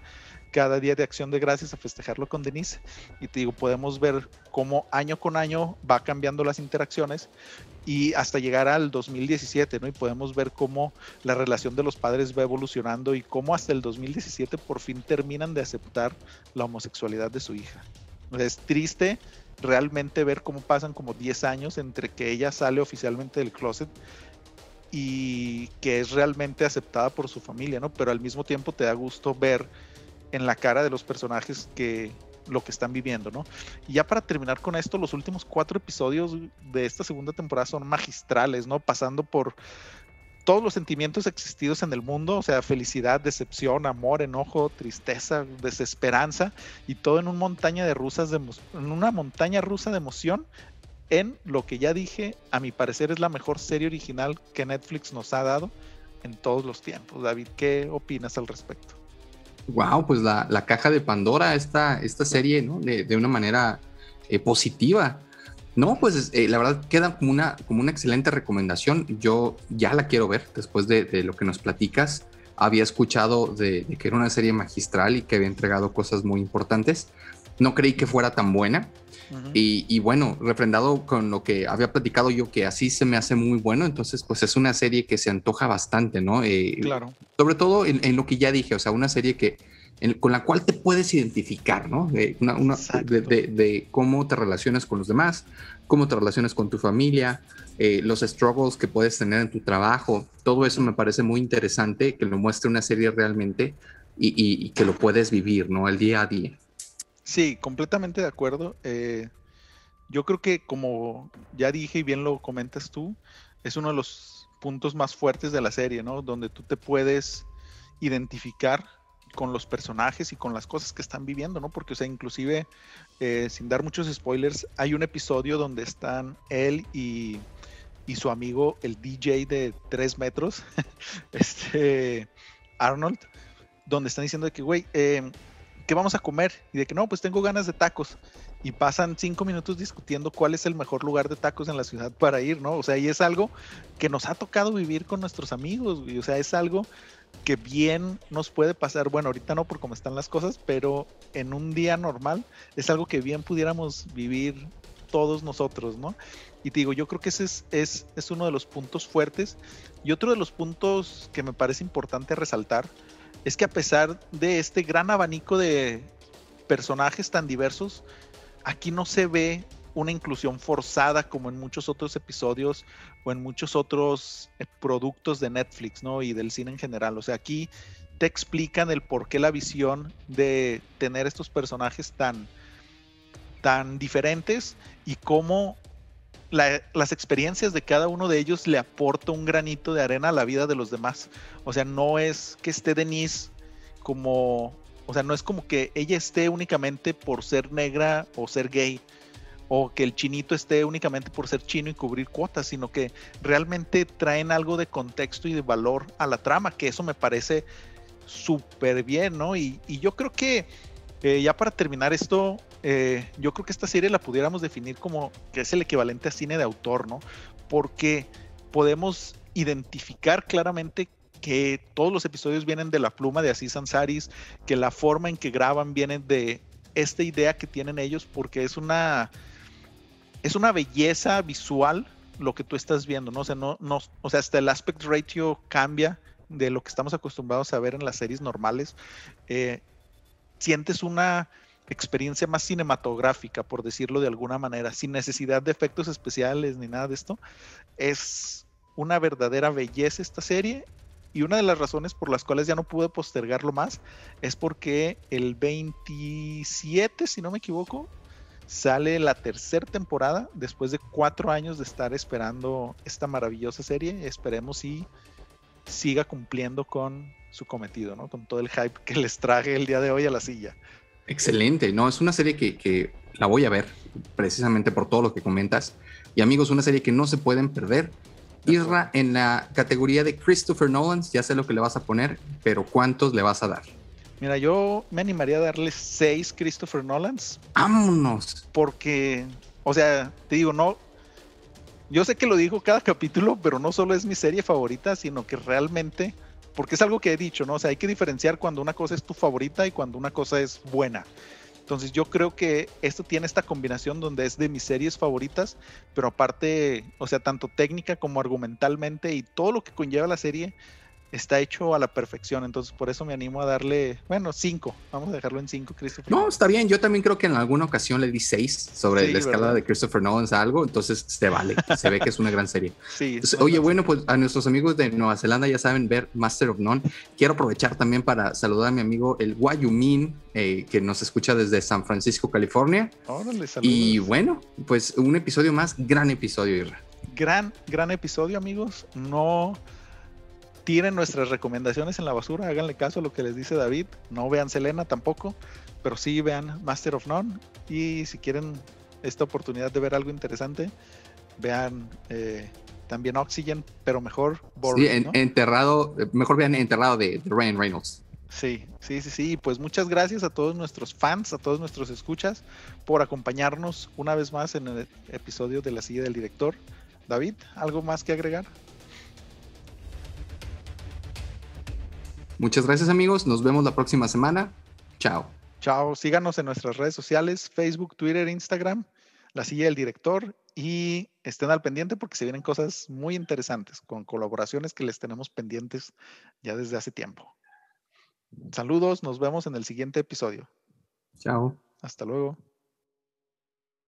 cada día de acción de gracias a festejarlo con Denise. Y te digo, podemos ver cómo año con año va cambiando las interacciones y hasta llegar al 2017, ¿no? Y podemos ver cómo la relación de los padres va evolucionando y cómo hasta el 2017 por fin terminan de aceptar la homosexualidad de su hija. Es triste realmente ver cómo pasan como 10 años entre que ella sale oficialmente del closet y que es realmente aceptada por su familia, ¿no? Pero al mismo tiempo te da gusto ver en la cara de los personajes que lo que están viviendo, ¿no? Y ya para terminar con esto, los últimos cuatro episodios de esta segunda temporada son magistrales, ¿no? Pasando por todos los sentimientos existidos en el mundo, o sea, felicidad, decepción, amor, enojo, tristeza, desesperanza, y todo en una montaña de rusas en una montaña rusa de emoción en lo que ya dije, a mi parecer es la mejor serie original que Netflix nos ha dado en todos los tiempos. David, ¿qué opinas al respecto? Wow, pues la, caja de Pandora, esta, esta serie, ¿no? De, una manera eh, positiva. No, pues eh, la verdad queda como una, como una excelente recomendación. Yo ya la quiero ver después de, lo que nos platicas. Había escuchado de, que era una serie magistral y que había entregado cosas muy importantes. No creí que fuera tan buena y, bueno, refrendado con lo que había platicado yo, que así se me hace muy bueno, entonces pues es una serie que se antoja bastante, ¿no? Eh, claro. Sobre todo en, lo que ya dije, o sea, una serie que con la cual te puedes identificar, ¿no? De, una, de, cómo te relacionas con los demás, cómo te relacionas con tu familia, eh, los struggles que puedes tener en tu trabajo, todo eso me parece muy interesante que lo muestre una serie realmente y, y que lo puedes vivir, ¿no? El día a día. Sí, completamente de acuerdo. Eh, yo creo que como ya dije y bien lo comentas tú, es uno de los puntos más fuertes de la serie, ¿no? Donde tú te puedes identificar con los personajes y con las cosas que están viviendo, ¿no? Porque, o sea, inclusive, eh, sin dar muchos spoilers, hay un episodio donde están él y, su amigo, el DJ de tres metros, (laughs) este Arnold, donde están diciendo que, güey, eh, ¿qué vamos a comer? Y de que no, pues tengo ganas de tacos. Y pasan cinco minutos discutiendo cuál es el mejor lugar de tacos en la ciudad para ir, ¿no? O sea, y es algo que nos ha tocado vivir con nuestros amigos, O sea, es algo que bien nos puede pasar, bueno, ahorita no por cómo están las cosas, pero en un día normal es algo que bien pudiéramos vivir todos nosotros, ¿no? Y te digo, yo creo que ese es, es, es uno de los puntos fuertes. Y otro de los puntos que me parece importante resaltar es que a pesar de este gran abanico de personajes tan diversos, aquí no se ve una inclusión forzada como en muchos otros episodios o en muchos otros eh, productos de Netflix, ¿no? Y del cine en general. O sea, aquí te explican el por qué la visión de tener estos personajes tan, tan diferentes y cómo las experiencias de cada uno de ellos le aporta un granito de arena a la vida de los demás. O sea, no es que esté Denise como, o sea, no es como que ella esté únicamente por ser negra o ser gay o que el chinito esté únicamente por ser chino y cubrir cuotas, sino que realmente traen algo de contexto y de valor a la trama, que eso me parece súper bien, ¿no? Y, yo creo que eh, ya para terminar esto, eh, yo creo que esta serie la pudiéramos definir como que es el equivalente a cine de autor, ¿no? Porque podemos identificar claramente que todos los episodios vienen de la pluma de Aziz Ansari's, que la forma en que graban viene de esta idea que tienen ellos, porque es una es una belleza visual lo que tú estás viendo, ¿no? O sea, no, no, o sea, hasta el aspect ratio cambia de lo que estamos acostumbrados a ver en las series normales. Eh, sientes una experiencia más cinematográfica, por decirlo de alguna manera, sin necesidad de efectos especiales ni nada de esto. Es una verdadera belleza esta serie y una de las razones por las cuales ya no pude postergarlo más es porque el 27, si no me equivoco, sale la tercera temporada después de cuatro años de estar esperando esta maravillosa serie. Esperemos si siga cumpliendo con su cometido, ¿no? Con todo el hype que les traje el día de hoy a la silla. Excelente, no, es una serie que, la voy a ver precisamente por todo lo que comentas. Y amigos, una serie que no se pueden perder. Irra, en la categoría de Christopher Nolan, ya sé lo que le vas a poner, pero ¿cuántos le vas a dar? Mira, yo me animaría a darle seis Christopher Nolans. Vámonos. Porque, o sea, te digo, no. Yo sé que lo digo cada (laughs) capítulo, pero no solo es mi serie favorita, sino que realmente, porque es algo que he dicho, ¿no? O sea, hay que diferenciar cuando una cosa es tu favorita y cuando una cosa es buena. Entonces yo creo que esto tiene esta combinación donde es de mis series favoritas, pero aparte, o sea, tanto técnica como argumentalmente y todo lo que conlleva la serie, está hecho a la perfección. Entonces, por eso me animo a darle, bueno, cinco. Vamos a dejarlo en cinco, Christopher. No, está bien. Yo también creo que en alguna ocasión le di seis sobre la escala de Christopher Nolan a algo. Entonces, se vale. (laughs) se ve que es una gran serie. Sí. oye, bueno, pues a nuestros amigos de Nueva Zelanda ya saben ver Master of None. Quiero aprovechar también para saludar a mi amigo el Guayumín, eh, que nos escucha desde San Francisco, California. Órale, y bueno, pues un episodio más, gran episodio, Irra. Gran, gran episodio, amigos. No tiren nuestras recomendaciones en la basura, háganle caso a lo que les dice David, no vean Selena tampoco, pero sí vean Master of None y si quieren esta oportunidad de ver algo interesante, vean eh, también Oxygen, pero mejor sí, enterrado, mejor vean enterrado de, Ryan Reynolds. Sí, sí, sí, sí. Pues muchas gracias a todos nuestros fans, a todos nuestros escuchas, por acompañarnos una vez más en el episodio de la silla del director. David, ¿algo más que agregar? Muchas gracias amigos, nos vemos la próxima semana. Chao. Chao, síganos en nuestras redes sociales, Facebook, Twitter, Instagram, la silla del director y estén al pendiente porque se vienen cosas muy interesantes con colaboraciones que les tenemos pendientes ya desde hace tiempo. Saludos, nos vemos en el siguiente episodio. Chao. Hasta luego.